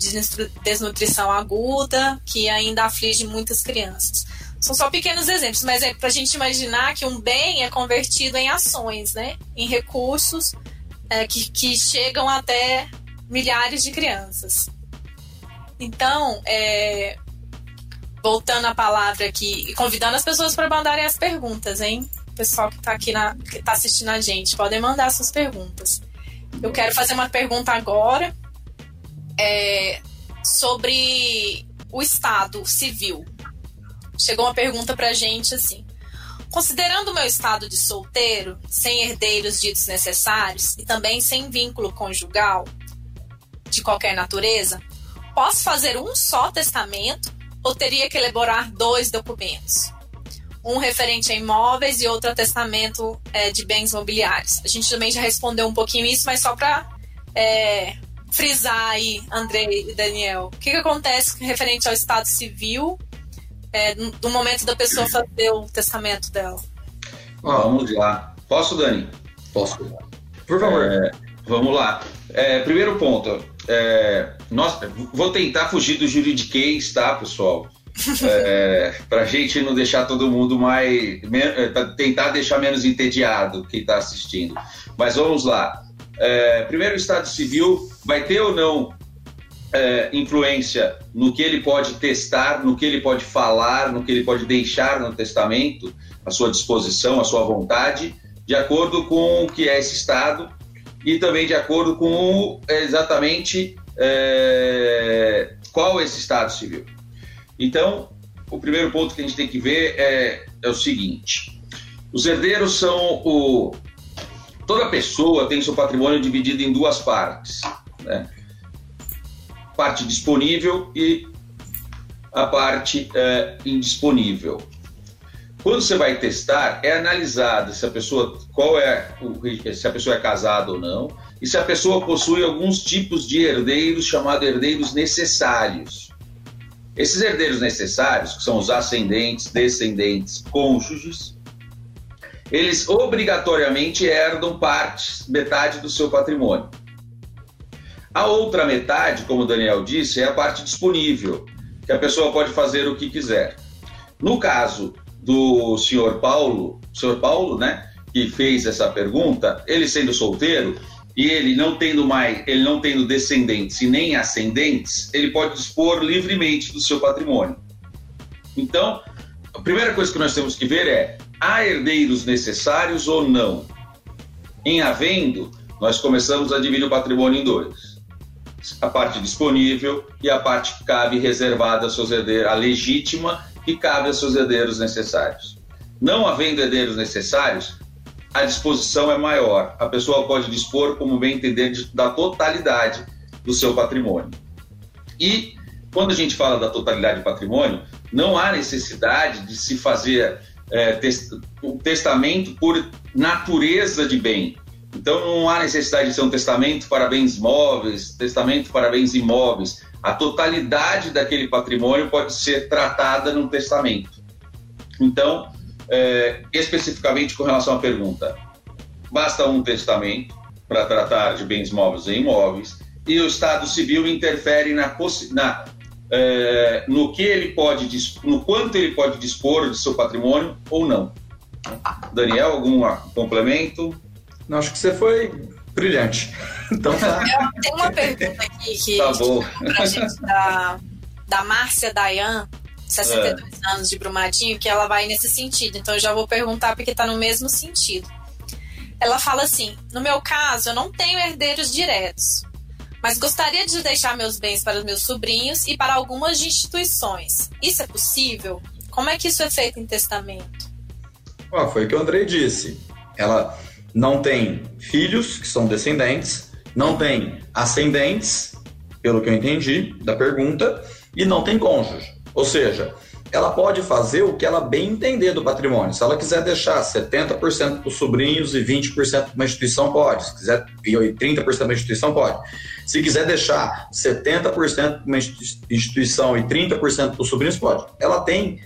desnutrição aguda, que ainda aflige muitas crianças. São só pequenos exemplos, mas é para a gente imaginar que um bem é convertido em ações, né? Em recursos é, que, que chegam até milhares de crianças. Então, é, voltando a palavra aqui e convidando as pessoas para mandarem as perguntas, hein? O pessoal que está aqui na, que tá assistindo a gente, podem mandar suas perguntas. Eu quero fazer uma pergunta agora é, sobre o Estado civil chegou uma pergunta pra gente assim: Considerando o meu estado de solteiro, sem herdeiros ditos necessários e também sem vínculo conjugal de qualquer natureza, posso fazer um só testamento ou teria que elaborar dois documentos? Um referente a imóveis e outro a testamento é, de bens mobiliários. A gente também já respondeu um pouquinho isso, mas só para é, frisar aí, André e Daniel, o que, que acontece referente ao estado civil é, do momento da pessoa fazer o testamento dela. vamos lá. Posso, Dani? Posso. Por favor. É, vamos lá. É, primeiro ponto. É, nós, vou tentar fugir do juridiquês, tá, pessoal? é, para a gente não deixar todo mundo mais. É, tentar deixar menos entediado quem está assistindo. Mas vamos lá. É, primeiro, o Estado Civil vai ter ou não é, influência no que ele pode testar, no que ele pode falar, no que ele pode deixar no testamento, a sua disposição, a sua vontade, de acordo com o que é esse Estado e também de acordo com exatamente é, qual é esse Estado civil. Então, o primeiro ponto que a gente tem que ver é, é o seguinte: os herdeiros são o. Toda pessoa tem seu patrimônio dividido em duas partes. Né? parte disponível e a parte é, indisponível. quando você vai testar, é analisado se a pessoa qual é se a pessoa é casada ou não e se a pessoa possui alguns tipos de herdeiros chamados herdeiros necessários. Esses herdeiros necessários, que são os ascendentes, descendentes, cônjuges, eles obrigatoriamente herdam partes, metade do seu patrimônio. A outra metade, como o Daniel disse, é a parte disponível, que a pessoa pode fazer o que quiser. No caso do senhor Paulo, senhor Paulo, né, que fez essa pergunta, ele sendo solteiro e ele não tendo mais, ele não tendo descendentes e nem ascendentes, ele pode dispor livremente do seu patrimônio. Então, a primeira coisa que nós temos que ver é: há herdeiros necessários ou não? Em havendo, nós começamos a dividir o patrimônio em dois a parte disponível e a parte que cabe reservada aos seus herdeiros, a legítima que cabe aos seus herdeiros necessários. Não havendo herdeiros necessários, a disposição é maior. A pessoa pode dispor, como bem entender, da totalidade do seu patrimônio. E quando a gente fala da totalidade do patrimônio, não há necessidade de se fazer é, test, um testamento por natureza de bem. Então não há necessidade de ser um testamento para bens móveis, testamento para bens imóveis. A totalidade daquele patrimônio pode ser tratada num testamento. Então, é, especificamente com relação à pergunta, basta um testamento para tratar de bens móveis e imóveis e o Estado Civil interfere na, na é, no que ele pode no quanto ele pode dispor de seu patrimônio ou não. Daniel, algum complemento? Não, acho que você foi brilhante. Então tá. Tem uma pergunta aqui que tá bom. gente da, da Márcia Dayan, 62 é. anos de Brumadinho, que ela vai nesse sentido. Então eu já vou perguntar porque tá no mesmo sentido. Ela fala assim: no meu caso, eu não tenho herdeiros diretos, mas gostaria de deixar meus bens para os meus sobrinhos e para algumas instituições. Isso é possível? Como é que isso é feito em testamento? Ah, foi o que o Andrei disse. Ela não tem filhos, que são descendentes, não tem ascendentes, pelo que eu entendi da pergunta, e não tem cônjuge. Ou seja, ela pode fazer o que ela bem entender do patrimônio. Se ela quiser deixar 70% para os sobrinhos e 20% para uma instituição, pode. Se quiser, e 30% para uma instituição, pode. Se quiser deixar 70% para uma instituição e 30% para os sobrinhos, pode. Ela tem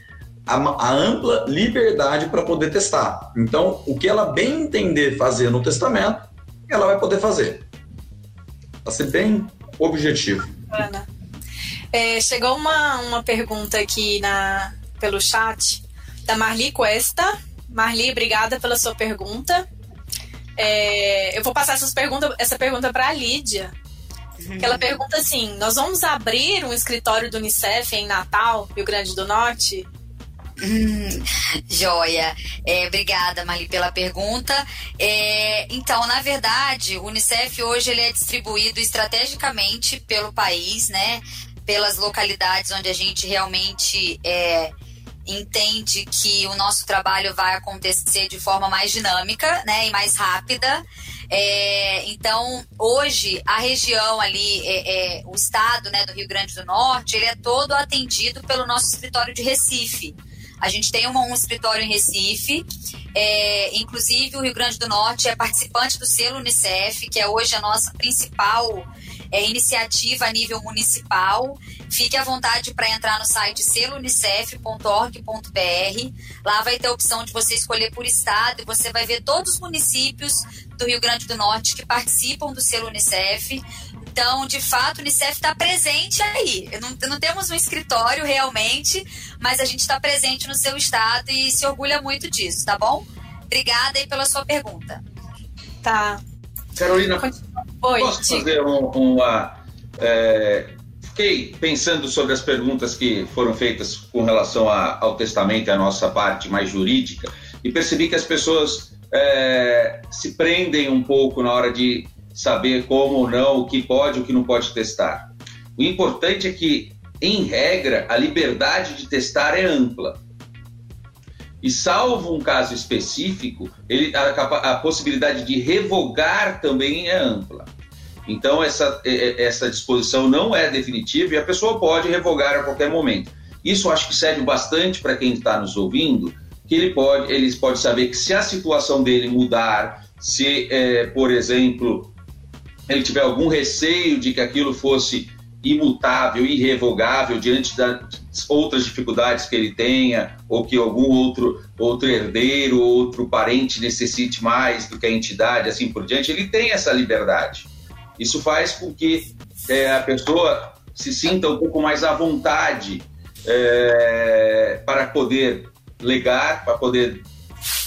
a, a ampla liberdade para poder testar. Então, o que ela bem entender fazer no testamento, ela vai poder fazer. Para ser bem objetivo. Ana. É, chegou uma, uma pergunta aqui na, pelo chat da Marli Cuesta. Marli, obrigada pela sua pergunta. É, eu vou passar essas pergunta, essa pergunta para a Lídia. Que ela pergunta assim: Nós vamos abrir um escritório do Unicef em Natal, Rio Grande do Norte? Hum, joia. É, obrigada, Marli, pela pergunta. É, então, na verdade, o Unicef hoje ele é distribuído estrategicamente pelo país, né? Pelas localidades onde a gente realmente é, entende que o nosso trabalho vai acontecer de forma mais dinâmica, né? E mais rápida. É, então, hoje, a região ali, é, é, o estado né, do Rio Grande do Norte, ele é todo atendido pelo nosso escritório de Recife. A gente tem um, um escritório em Recife, é, inclusive o Rio Grande do Norte é participante do selo Unicef, que é hoje a nossa principal é, iniciativa a nível municipal. Fique à vontade para entrar no site selounicef.org.br. Lá vai ter a opção de você escolher por estado e você vai ver todos os municípios do Rio Grande do Norte que participam do selo Unicef. Então, de fato, o Unicef está presente aí. Não, não, temos um escritório realmente, mas a gente está presente no seu estado e se orgulha muito disso, tá bom? Obrigada aí pela sua pergunta. Tá. Carolina, Oi, posso fazer um, uma. É, fiquei pensando sobre as perguntas que foram feitas com relação a, ao testamento e a nossa parte mais jurídica e percebi que as pessoas é, se prendem um pouco na hora de saber como ou não, o que pode e o que não pode testar. O importante é que, em regra, a liberdade de testar é ampla. E salvo um caso específico, ele, a, a possibilidade de revogar também é ampla. Então, essa, essa disposição não é definitiva e a pessoa pode revogar a qualquer momento. Isso acho que serve bastante para quem está nos ouvindo, que ele pode, ele pode saber que se a situação dele mudar, se, é, por exemplo, ele tiver algum receio de que aquilo fosse imutável, irrevogável diante das outras dificuldades que ele tenha, ou que algum outro, outro herdeiro, outro parente necessite mais do que a entidade, assim por diante, ele tem essa liberdade. Isso faz com que é, a pessoa se sinta um pouco mais à vontade é, para poder legar, para poder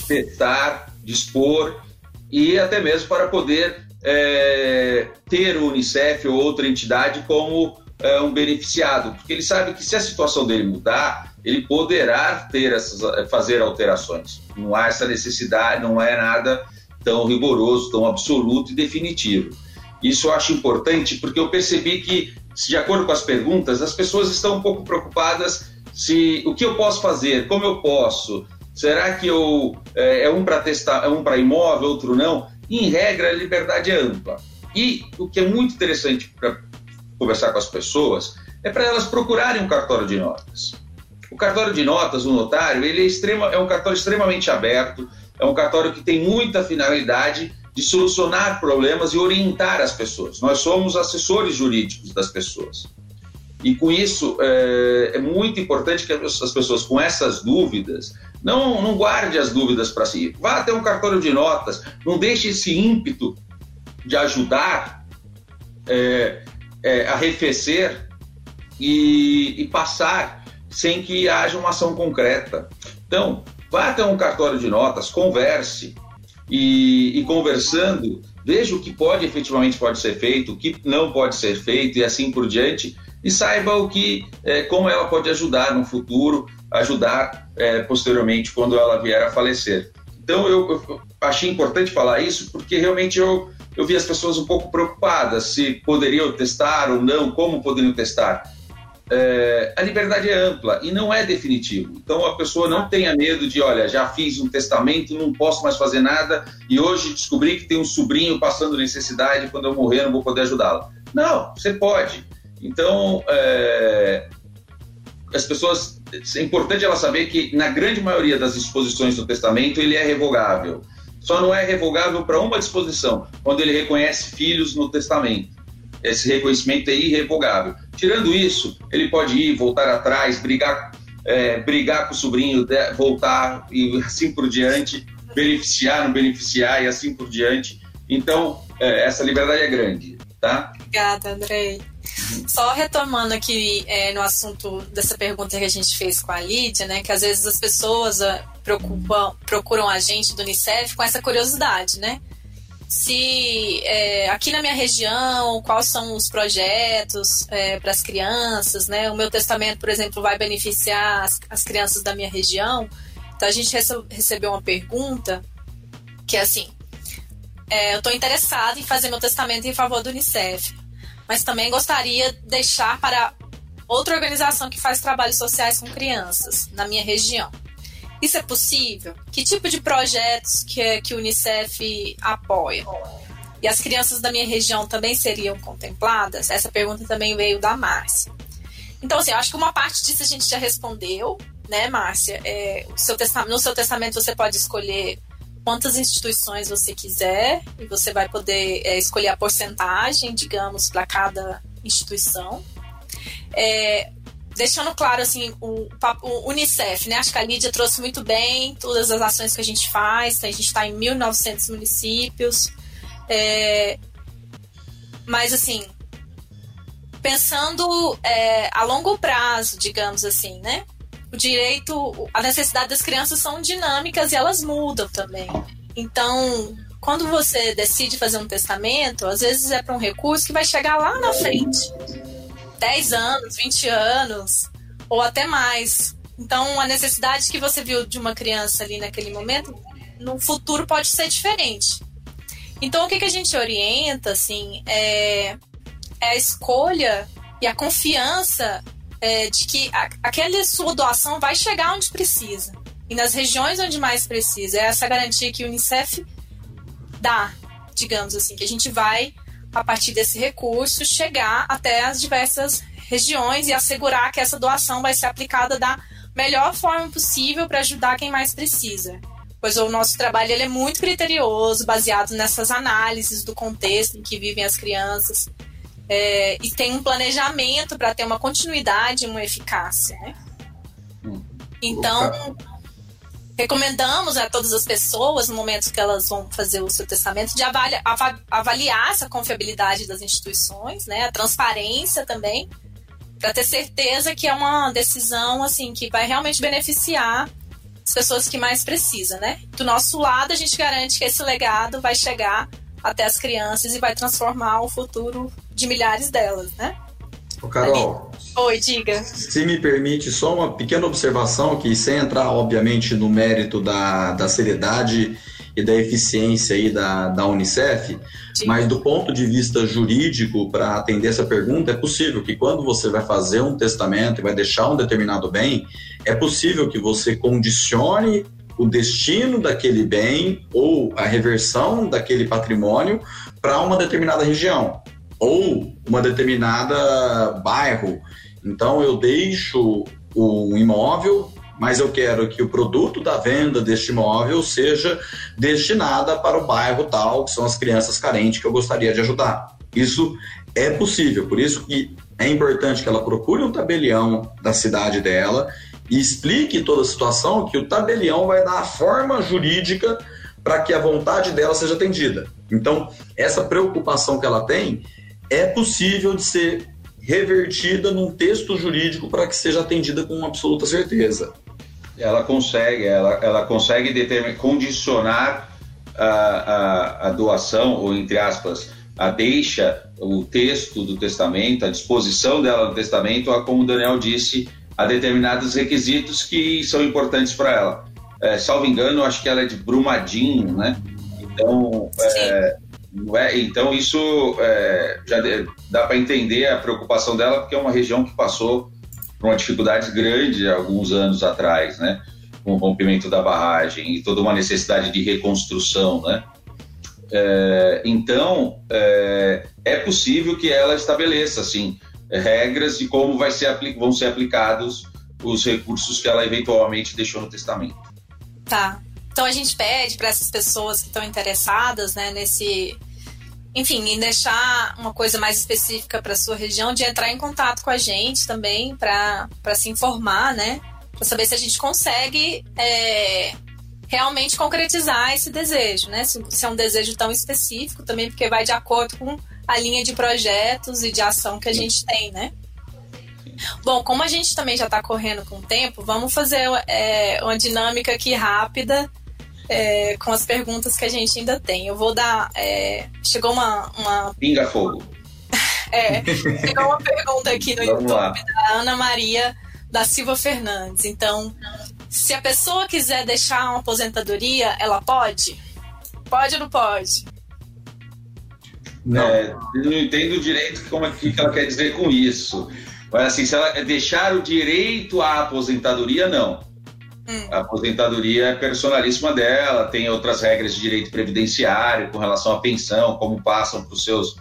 testar, dispor e até mesmo para poder é, ter o Unicef ou outra entidade como é, um beneficiado, porque ele sabe que se a situação dele mudar, ele poderá ter essas, é, fazer alterações. Não há essa necessidade, não é nada tão rigoroso, tão absoluto e definitivo. Isso eu acho importante porque eu percebi que, de acordo com as perguntas, as pessoas estão um pouco preocupadas se o que eu posso fazer, como eu posso, será que eu é, é um para testar, é um para imóvel, outro não? Em regra, a liberdade é ampla. E o que é muito interessante para conversar com as pessoas é para elas procurarem um cartório de notas. O cartório de notas, o notário, ele é, extrema, é um cartório extremamente aberto, é um cartório que tem muita finalidade de solucionar problemas e orientar as pessoas. Nós somos assessores jurídicos das pessoas. E com isso, é, é muito importante que as pessoas com essas dúvidas não, não guarde as dúvidas para si. Vá até um cartório de notas, não deixe esse ímpeto de ajudar é, é, arrefecer e, e passar sem que haja uma ação concreta. Então, vá até um cartório de notas, converse e, e, conversando, veja o que pode efetivamente pode ser feito, o que não pode ser feito e assim por diante, e saiba o que, é, como ela pode ajudar no futuro, ajudar é, posteriormente quando ela vier a falecer. Então eu, eu, achei importante falar isso porque realmente eu, eu vi as pessoas um pouco preocupadas se poderiam testar ou não, como poderiam testar. É, a liberdade é ampla e não é definitivo. Então a pessoa não tenha medo de, olha, já fiz um testamento, não posso mais fazer nada e hoje descobri que tem um sobrinho passando necessidade, quando eu morrer não vou poder ajudá-lo. Não, você pode. Então é, as pessoas é importante ela saber que na grande maioria das disposições do testamento ele é revogável. Só não é revogável para uma disposição, quando ele reconhece filhos no testamento. Esse reconhecimento é irrevogável. Tirando isso, ele pode ir, voltar atrás, brigar, é, brigar com o sobrinho, voltar e assim por diante, beneficiar, não beneficiar e assim por diante. Então, é, essa liberdade é grande, tá? Obrigada, Andrei. Só retomando aqui é, no assunto dessa pergunta que a gente fez com a Lídia, né? Que às vezes as pessoas uh, preocupam, procuram a gente do Unicef com essa curiosidade, né? Se é, aqui na minha região, quais são os projetos é, para as crianças, né? O meu testamento, por exemplo, vai beneficiar as, as crianças da minha região. Então a gente recebeu uma pergunta que é assim: é, eu estou interessada em fazer meu testamento em favor do Unicef mas também gostaria de deixar para outra organização que faz trabalhos sociais com crianças na minha região. Isso é possível? Que tipo de projetos que, que o Unicef apoia? E as crianças da minha região também seriam contempladas? Essa pergunta também veio da Márcia. Então, assim, eu acho que uma parte disso a gente já respondeu, né, Márcia? É, seu no seu testamento você pode escolher quantas instituições você quiser e você vai poder é, escolher a porcentagem, digamos, para cada instituição. É, deixando claro assim o, o, Unicef, né? Acho que a Lídia trouxe muito bem todas as ações que a gente faz. A gente está em 1.900 municípios, é, mas assim pensando é, a longo prazo, digamos assim, né? O direito, a necessidade das crianças são dinâmicas e elas mudam também. Então, quando você decide fazer um testamento, às vezes é para um recurso que vai chegar lá na frente 10 anos, 20 anos, ou até mais. Então, a necessidade que você viu de uma criança ali naquele momento, no futuro pode ser diferente. Então, o que, que a gente orienta, assim, é, é a escolha e a confiança é, de que a, aquela sua doação vai chegar onde precisa. E nas regiões onde mais precisa. É essa garantia que o Unicef dá, digamos assim, que a gente vai, a partir desse recurso, chegar até as diversas regiões e assegurar que essa doação vai ser aplicada da melhor forma possível para ajudar quem mais precisa. Pois o nosso trabalho ele é muito criterioso, baseado nessas análises do contexto em que vivem as crianças, é, e tem um planejamento para ter uma continuidade e uma eficácia. Né? Hum. Então, recomendamos a todas as pessoas, no momento que elas vão fazer o seu testamento, de avaliar, avaliar essa confiabilidade das instituições, né, a transparência também, para ter certeza que é uma decisão assim que vai realmente beneficiar as pessoas que mais precisam, né? Do nosso lado, a gente garante que esse legado vai chegar até as crianças e vai transformar o futuro de milhares delas, né? Ô Carol. Oi, diga. Se me permite só uma pequena observação que sem entrar obviamente no mérito da, da seriedade e da eficiência aí da, da Unicef, Sim. mas do ponto de vista jurídico, para atender essa pergunta, é possível que quando você vai fazer um testamento e vai deixar um determinado bem, é possível que você condicione o destino daquele bem ou a reversão daquele patrimônio para uma determinada região ou uma determinada bairro. Então eu deixo um imóvel, mas eu quero que o produto da venda deste imóvel seja destinada para o bairro tal, que são as crianças carentes que eu gostaria de ajudar. Isso é possível, por isso que é importante que ela procure um tabelião da cidade dela e explique toda a situação, que o tabelião vai dar a forma jurídica para que a vontade dela seja atendida. Então, essa preocupação que ela tem é possível de ser revertida num texto jurídico para que seja atendida com absoluta certeza. Ela consegue, ela, ela consegue determinar, condicionar a, a, a doação, ou entre aspas, a deixa, o texto do testamento, a disposição dela no testamento, a, como o Daniel disse, a determinados requisitos que são importantes para ela. É, salvo engano, acho que ela é de Brumadinho, né? Então, é, é, então isso é, já dá para entender a preocupação dela, porque é uma região que passou por uma dificuldade grande alguns anos atrás, né? Com o rompimento da barragem e toda uma necessidade de reconstrução, né? É, então, é, é, possível que ela estabeleça, assim, regras de como vai ser, vão ser aplicados os recursos que ela eventualmente deixou no testamento. Tá. Então a gente pede para essas pessoas que estão interessadas, né, nesse enfim, em deixar uma coisa mais específica para sua região, de entrar em contato com a gente também para se informar, né? Para saber se a gente consegue é, realmente concretizar esse desejo, né? Se, se, é um desejo tão específico também, porque vai de acordo com a linha de projetos e de ação que a gente tem, né? Bom, como a gente também já está correndo com o tempo, vamos fazer é, uma dinâmica aqui rápida é, com as perguntas que a gente ainda tem. Eu vou dar. É, chegou uma, uma. Pinga fogo. é, chegou uma pergunta aqui no Vamos YouTube lá. da Ana Maria da Silva Fernandes. Então, se a pessoa quiser deixar uma aposentadoria, ela pode? Pode ou não pode? Não, é, não entendo direito como é que ela quer dizer com isso. Mas assim, se ela deixar o direito à aposentadoria, não. Hum. A aposentadoria é personalíssima dela, tem outras regras de direito previdenciário com relação à pensão, como passam para os seus,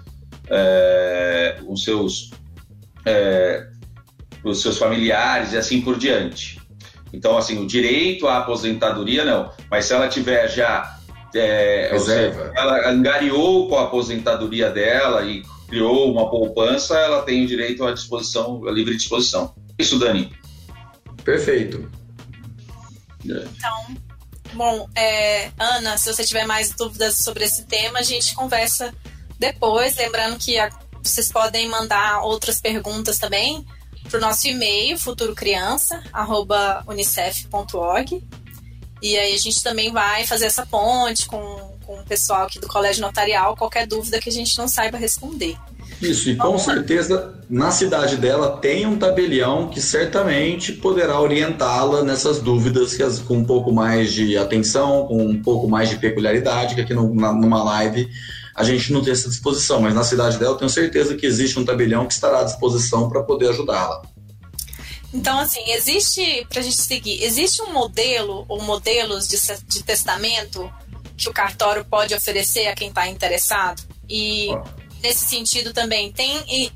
é, os seus, é, os seus familiares e assim por diante. Então, assim, o direito à aposentadoria não, mas se ela tiver já é, seja, ela angariou com a aposentadoria dela e criou uma poupança, ela tem o direito à disposição, à livre disposição. Isso, Dani. Perfeito. Então, bom, é, Ana, se você tiver mais dúvidas sobre esse tema, a gente conversa depois. Lembrando que a, vocês podem mandar outras perguntas também para o nosso e-mail, futurocriança.unicef.org. E aí a gente também vai fazer essa ponte com, com o pessoal aqui do Colégio Notarial, qualquer dúvida que a gente não saiba responder. Isso, e com certeza na cidade dela tem um tabelião que certamente poderá orientá-la nessas dúvidas que as, com um pouco mais de atenção, com um pouco mais de peculiaridade, que aqui no, na, numa live a gente não tem essa disposição, mas na cidade dela eu tenho certeza que existe um tabelião que estará à disposição para poder ajudá-la. Então, assim, existe, para a gente seguir, existe um modelo ou modelos de, de testamento que o cartório pode oferecer a quem está interessado? E nesse sentido também, tem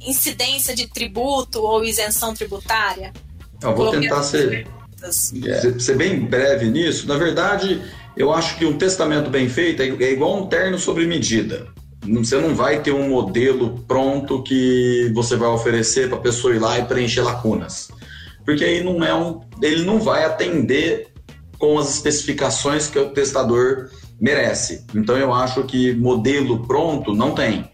incidência de tributo ou isenção tributária? Eu vou tentar ser, ser, ser bem breve nisso. Na verdade, eu acho que um testamento bem feito é, é igual um terno sobre medida. Você não vai ter um modelo pronto que você vai oferecer para a pessoa ir lá e preencher lacunas. Porque aí não é um. Ele não vai atender com as especificações que o testador merece. Então eu acho que modelo pronto não tem.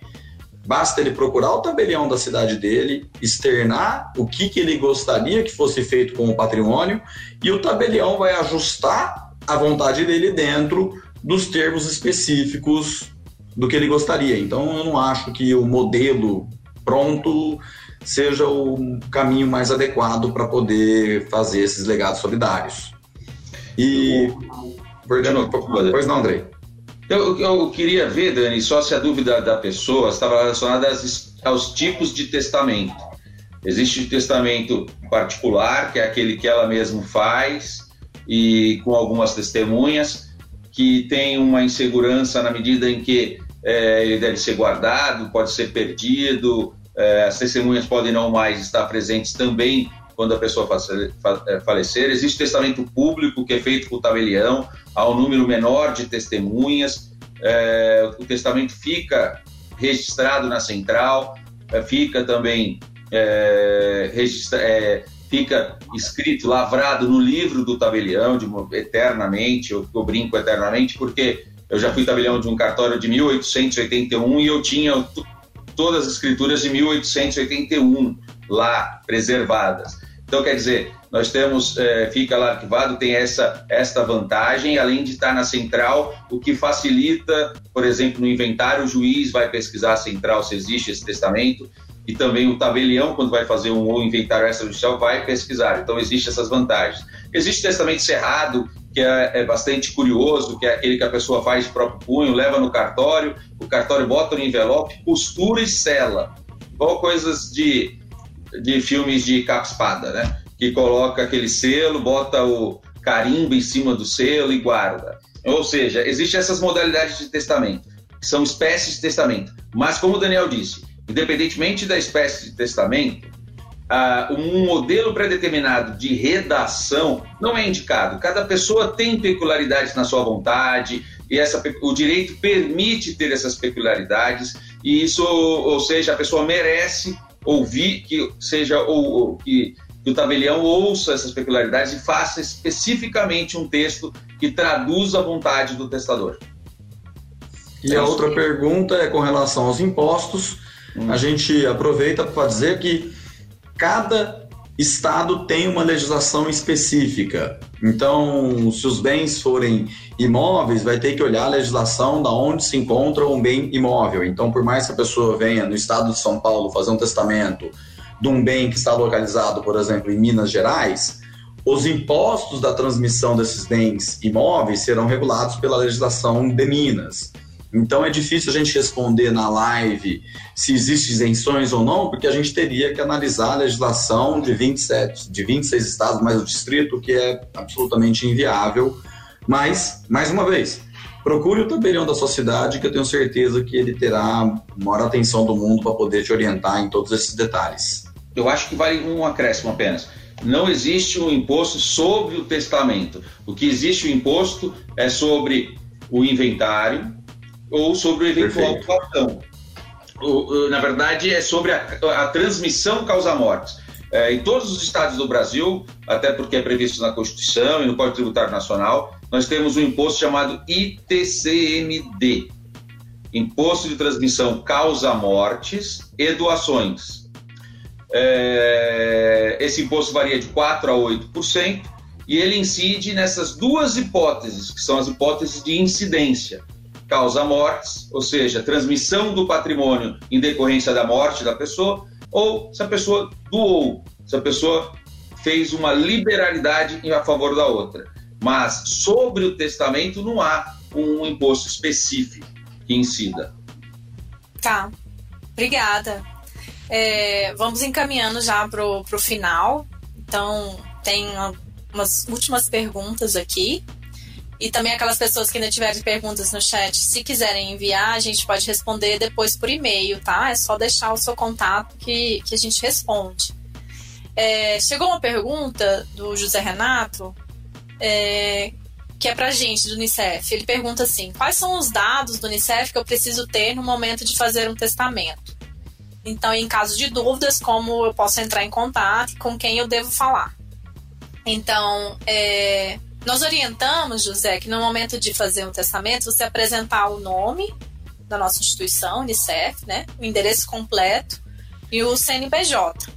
Basta ele procurar o tabelião da cidade dele, externar o que, que ele gostaria que fosse feito com o patrimônio e o tabelião vai ajustar a vontade dele dentro dos termos específicos do que ele gostaria. Então eu não acho que o modelo pronto seja o caminho mais adequado para poder fazer esses legados solidários. E. Pois não, Andrei. Eu, eu, queria ver, Dani, só se a dúvida da pessoa estava relacionada aos tipos de testamento. Existe o testamento particular, que é aquele que ela mesma faz, e com algumas testemunhas, que tem uma insegurança na medida em que é, ele deve ser guardado, pode ser perdido, é, as testemunhas podem não mais estar presentes também quando a pessoa é, falecer. Existe testamento público que é feito por tabelião, há um número menor de testemunhas. É, o testamento fica registrado na central, é, fica também é, registra, é, fica escrito, lavrado no livro do tabelião de, eternamente. Eu, eu brinco eternamente porque eu já fui tabelião de um cartório de 1881 e eu tinha todas as escrituras de 1881 lá preservadas. Então, quer dizer, nós temos, é, fica lá arquivado, tem essa esta vantagem, além de estar na central, o que facilita, por exemplo, no inventário, o juiz vai pesquisar a central se existe esse testamento, e também o tabelião, quando vai fazer um inventário extrajudicial, vai pesquisar. Então, existem essas vantagens. Existe testamento cerrado, que é, é, bastante curioso, que é aquele que a pessoa faz de próprio punho, leva no cartório, o cartório bota no envelope, costura e sela. Igual coisas de, de filmes de capa-espada, né? Que coloca aquele selo, bota o carimbo em cima do selo e guarda. Ou seja, existem essas modalidades de testamento, que são espécies de testamento. Mas, como o Daniel disse, independentemente da espécie de testamento, uh, um modelo pré-determinado de redação não é indicado. Cada pessoa tem peculiaridades na sua vontade e essa, o direito permite ter essas peculiaridades e isso, ou seja, a pessoa merece ouvir que seja ou, ou que, que o tabelião ouça essas peculiaridades e faça especificamente um texto que traduza a vontade do testador. E a outra pergunta é com relação aos impostos. Hum. A gente aproveita para dizer que cada estado tem uma legislação específica. Então, se os bens forem imóveis, vai ter que olhar a legislação da onde se encontra um bem imóvel. Então, por mais que a pessoa venha no estado de São Paulo fazer um testamento de um bem que está localizado, por exemplo, em Minas Gerais, os impostos da transmissão desses bens imóveis serão regulados pela legislação de Minas. Então é difícil a gente responder na live se existem isenções ou não, porque a gente teria que analisar a legislação de 27, de 26 estados mais o distrito, que é absolutamente inviável. Mas, mais uma vez, procure o tabelião da sociedade, que eu tenho certeza que ele terá a maior atenção do mundo para poder te orientar em todos esses detalhes. Eu acho que vale um acréscimo apenas. Não existe um imposto sobre o testamento. O que existe o imposto é sobre o inventário, ou sobre o eventual doação. Na verdade, é sobre a, a transmissão causa-mortes. É, em todos os estados do Brasil, até porque é previsto na Constituição e no Código Tributário Nacional, nós temos um imposto chamado ITCMD Imposto de Transmissão Causa-Mortes e Doações. É, esse imposto varia de 4% a 8% e ele incide nessas duas hipóteses, que são as hipóteses de incidência causa mortes, ou seja, transmissão do patrimônio em decorrência da morte da pessoa, ou se a pessoa doou, se a pessoa fez uma liberalidade em a favor da outra. Mas sobre o testamento não há um imposto específico que incida. Tá, obrigada. É, vamos encaminhando já para o final. Então, tem umas últimas perguntas aqui. E também aquelas pessoas que ainda tiverem perguntas no chat, se quiserem enviar, a gente pode responder depois por e-mail, tá? É só deixar o seu contato que, que a gente responde. é, chegou uma pergunta do José Renato, é, que é pra gente, do Unicef. Ele pergunta assim: quais são os dados do Unicef que eu preciso ter no momento de fazer um testamento? Então, em caso de dúvidas, como eu posso entrar em contato, com quem eu devo falar. Então, é, nós orientamos, José, que no momento de fazer um testamento, você apresentar o nome da nossa instituição, Unicef, né, o endereço completo e o CNPJ.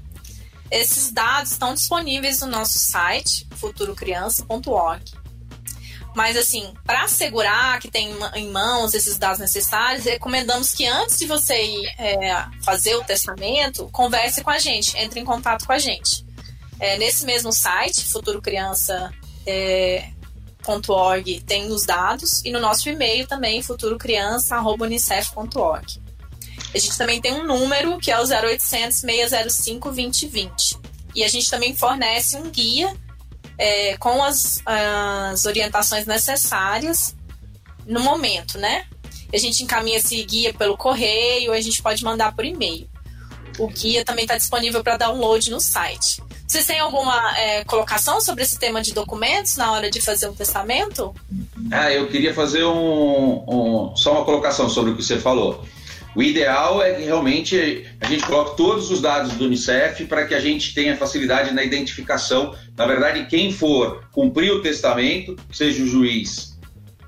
Esses dados estão disponíveis no nosso site, futurocriança.org. Mas, assim, para assegurar que tem em mãos esses dados necessários, recomendamos que antes de você ir é, fazer o testamento, converse com a gente, entre em contato com a gente. É, nesse mesmo site, futurocriança.org, é, tem os dados, e no nosso e-mail também, futurocriança.unicef.org. A gente também tem um número que é o 0800 605 2020. E a gente também fornece um guia é, com as, as orientações necessárias no momento, né? A gente encaminha esse guia pelo correio, a gente pode mandar por e-mail. O guia também está disponível para download no site. Vocês têm alguma é, colocação sobre esse tema de documentos na hora de fazer um testamento? Ah, eu queria fazer um, um, só uma colocação sobre o que você falou. O ideal é que realmente a gente coloque todos os dados do Unicef para que a gente tenha facilidade na identificação. Na verdade, quem for cumprir o testamento, seja o juiz,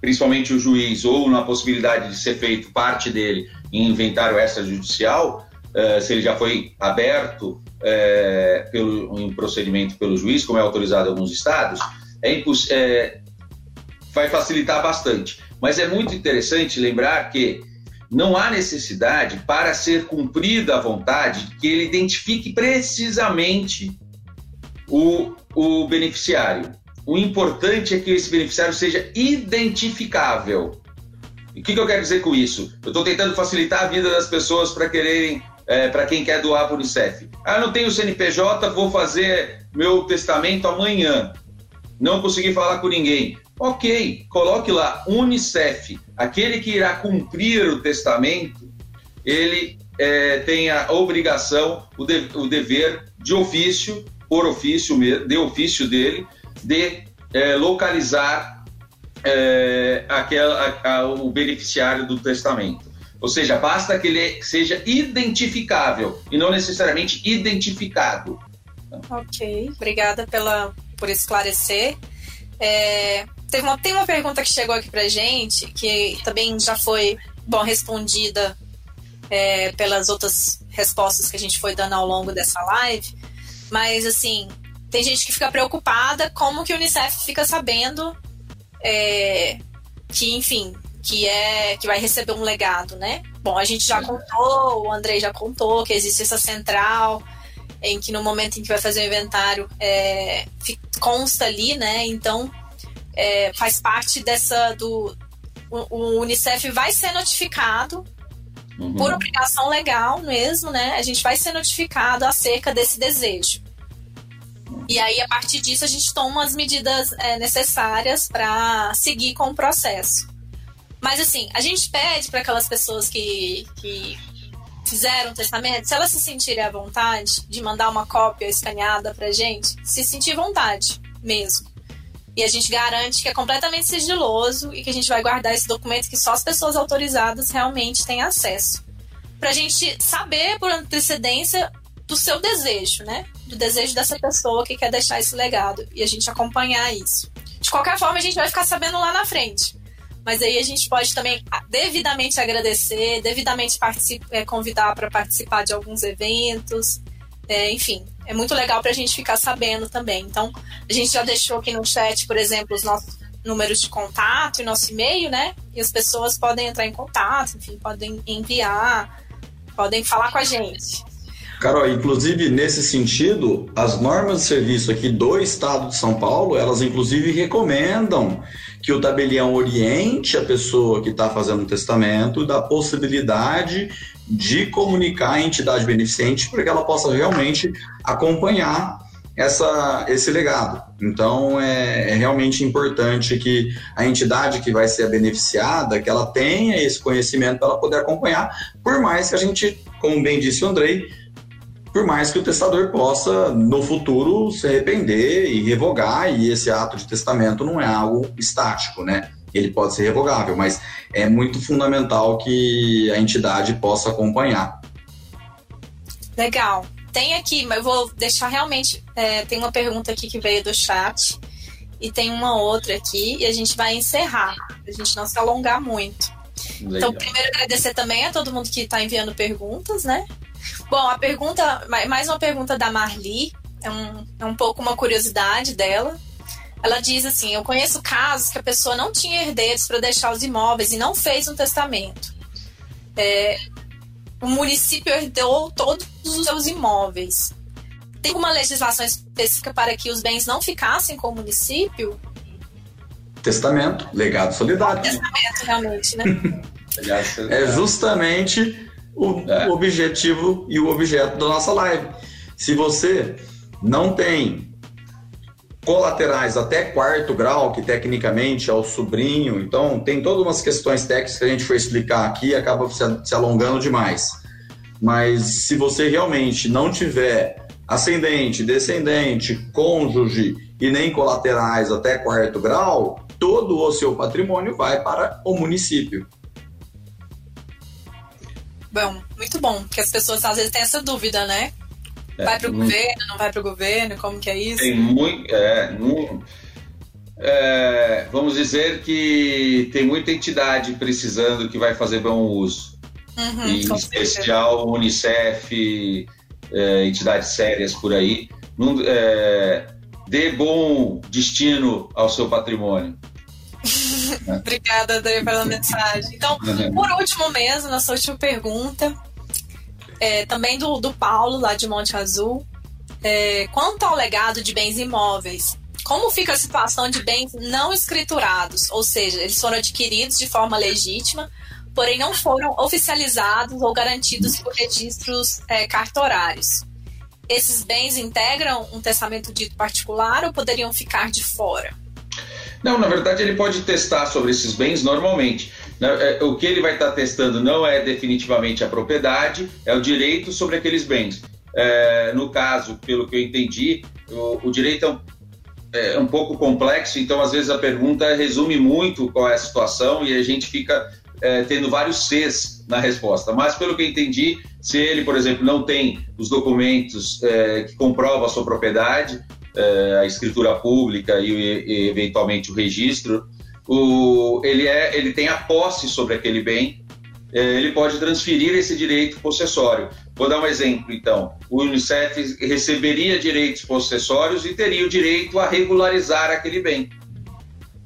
principalmente o juiz, ou na possibilidade de ser feito parte dele em inventário extrajudicial, uh, se ele já foi aberto uh, pelo, em procedimento pelo juiz, como é autorizado em alguns estados, é é, vai facilitar bastante. Mas é muito interessante lembrar que não há necessidade para ser cumprida a vontade que ele identifique precisamente o, o beneficiário. O importante é que esse beneficiário seja identificável. E o que, que eu quero dizer com isso? Eu estou tentando facilitar a vida das pessoas para quererem, é, para quem quer doar para o Unicef. Ah, não tenho CNPJ, vou fazer meu testamento amanhã. Não consegui falar com ninguém. Ok, coloque lá Unicef. Aquele que irá cumprir o testamento, ele é, tem a obrigação, o, de, o, dever de ofício, por ofício, de ofício dele, de é, localizar é, aquela, a, a, o beneficiário do testamento. Ou seja, basta que ele seja identificável e não necessariamente identificado. Ok, obrigada pela, por esclarecer. É, Teve uma, tem uma pergunta que chegou aqui pra gente, que também já foi, bom, respondida é, pelas outras respostas que a gente foi dando ao longo dessa live. Mas, assim, tem gente que fica preocupada como que o Unicef fica sabendo é, que, enfim, que é que vai receber um legado, né? Bom, a gente já contou, o Andrei já contou que existe essa central em que no momento em que vai fazer o inventário é, consta ali, né? Então é, faz parte dessa do o, o, Unicef vai ser notificado uhum. por obrigação legal mesmo, né? A gente vai ser notificado acerca desse desejo. E aí, a partir disso, a gente toma as medidas é, necessárias para seguir com o processo. Mas, assim, a gente pede para aquelas pessoas que, que fizeram o testamento, se elas se sentirem à vontade de mandar uma cópia escaneada para gente, se sentir vontade mesmo. E a gente garante que é completamente sigiloso e que a gente vai guardar esse documento que só as pessoas autorizadas realmente têm acesso. Para a gente saber por antecedência do seu desejo, né? Do desejo dessa pessoa que quer deixar esse legado e a gente acompanhar isso. De qualquer forma, a gente vai ficar sabendo lá na frente. Mas aí a gente pode também devidamente agradecer, devidamente é, convidar para participar de alguns eventos, é, enfim, é muito legal para a gente ficar sabendo também. Então, a gente já deixou aqui no chat, por exemplo, os nossos números de contato e nosso e-mail, né? E as pessoas podem entrar em contato, enfim, podem enviar, podem falar com a gente. Carol, inclusive nesse sentido, as normas de serviço aqui do Estado de São Paulo, elas inclusive recomendam que o tabelião oriente a pessoa que está fazendo o testamento da possibilidade de comunicar a entidade beneficente para que ela possa realmente acompanhar essa, esse legado. Então, é, é, realmente importante que a entidade que vai ser beneficiada, que ela tenha esse conhecimento para ela poder acompanhar, por mais que a gente, como bem disse o Andrei, por mais que o testador possa, no futuro, se arrepender e revogar, e esse ato de testamento não é algo estático, né? Ele pode ser revogável, mas é muito fundamental que a entidade possa acompanhar. Legal. Tem aqui, mas eu vou deixar realmente. É, tem uma pergunta aqui que veio do chat e tem uma outra aqui e a gente vai encerrar, a gente não se alongar muito. Legal. Então, primeiro agradecer também a todo mundo que está enviando perguntas, né? Bom, a pergunta, mais uma pergunta da Marli, é um, é um pouco uma curiosidade dela. Ela diz assim: Eu conheço casos que a pessoa não tinha herdeiros para deixar os imóveis e não fez um testamento. É, o município herdou todos os seus imóveis. Tem uma legislação específica para que os bens não ficassem com o município? Testamento, legado solidário. Testamento, realmente, né? é justamente o é. objetivo e o objeto da nossa live. Se você não tem colaterais até quarto grau, que tecnicamente é o sobrinho, então tem todas umas questões técnicas que a gente foi explicar aqui acaba se alongando demais. Mas se você realmente não tiver ascendente, descendente, cônjuge e nem colaterais até quarto grau, todo o seu patrimônio vai para o município. Bom, muito bom, porque as pessoas às vezes têm essa dúvida, né? É, vai para o governo, não vai para o governo, como que é isso? Tem muito, é, não, é, vamos dizer que tem muita entidade precisando que vai fazer bom uso. Uhum, em especial Unicef, é, entidades sérias por aí. Não, é, dê bom destino ao seu patrimônio. Obrigada, André, pela mensagem. Então, uhum. por último mesmo, nossa última pergunta, é, também do, do Paulo, lá de Monte Azul. É, quanto ao legado de bens imóveis, como fica a situação de bens não escriturados? Ou seja, eles foram adquiridos de forma legítima, porém não foram oficializados ou garantidos por registros é, cartorários. Esses bens integram um testamento dito particular ou poderiam ficar de fora? Não, na verdade ele pode testar sobre esses bens normalmente. Né, é, o que ele vai estar testando não é definitivamente a propriedade, é o direito sobre aqueles bens. É, no caso, pelo que eu entendi, o, o direito é um, é um, pouco complexo, então às vezes a pergunta resume muito qual é a situação e a gente fica é, tendo vários Cs na resposta. Mas pelo que eu entendi, se ele, por exemplo, não tem os documentos é, que comprovam a sua propriedade, é, a escritura pública e, e eventualmente o registro, o, ele, é, ele tem a posse sobre aquele bem, é, ele pode transferir esse direito possessório. Vou dar um exemplo, então. O Unicef receberia direitos possessórios e teria o direito a regularizar aquele bem.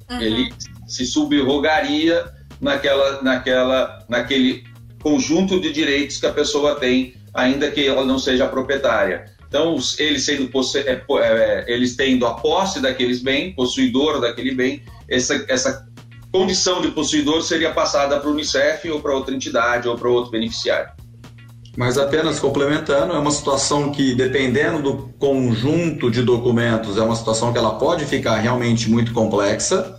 Uhum. Ele se subrogaria naquela, naquela, naquele conjunto de direitos que a pessoa tem, ainda que ela não seja proprietária. Então, eles, sendo, é, é, eles tendo a posse daqueles bens, possuidor daquele bem, essa, essa condição de possuidor seria passada para o Unicef ou para outra entidade ou para outro beneficiário. Mas apenas complementando, é uma situação que, dependendo do conjunto de documentos, é uma situação que ela pode ficar realmente muito complexa.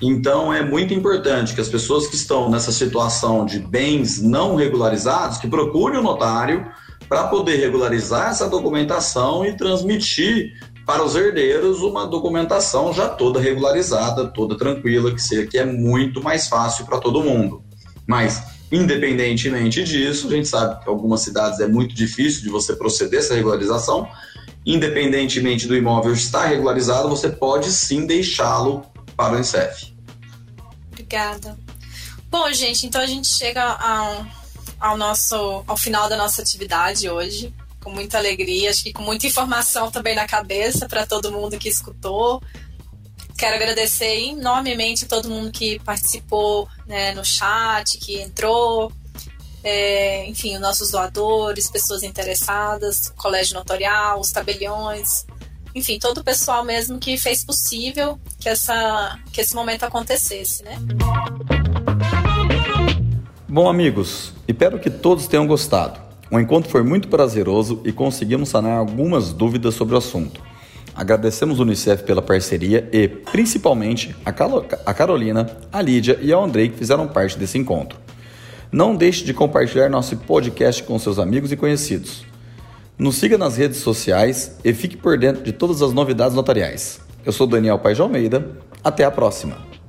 Então, é muito importante que as pessoas que estão nessa situação de bens não regularizados, que procurem o notário para poder regularizar essa documentação e transmitir para os herdeiros uma documentação já toda regularizada, toda tranquila, que seja que é muito mais fácil para todo mundo. Mas independentemente disso, a gente sabe que em algumas cidades é muito difícil de você proceder essa regularização. Independentemente do imóvel estar regularizado, você pode sim deixá-lo para o INSEF. Obrigada. Bom, gente, então a gente chega ao, ao nosso ao final da nossa atividade hoje com muita alegria, acho que com muita informação também na cabeça para todo mundo que escutou. Quero agradecer enormemente a todo mundo que participou né, no chat, que entrou, é, enfim, os nossos doadores, pessoas interessadas, colégio notorial, os tabeliões, enfim, todo o pessoal mesmo que fez possível que, essa, que esse momento acontecesse, né? Bom, amigos, espero que todos tenham gostado. O encontro foi muito prazeroso e conseguimos sanar algumas dúvidas sobre o assunto. Agradecemos o Unicef pela parceria e, principalmente, a, a Carolina, a Lídia e ao Andrei que fizeram parte desse encontro. Não deixe de compartilhar nosso podcast com seus amigos e conhecidos. Nos siga nas redes sociais e fique por dentro de todas as novidades notariais. Eu sou Daniel Paes de Almeida. Até a próxima!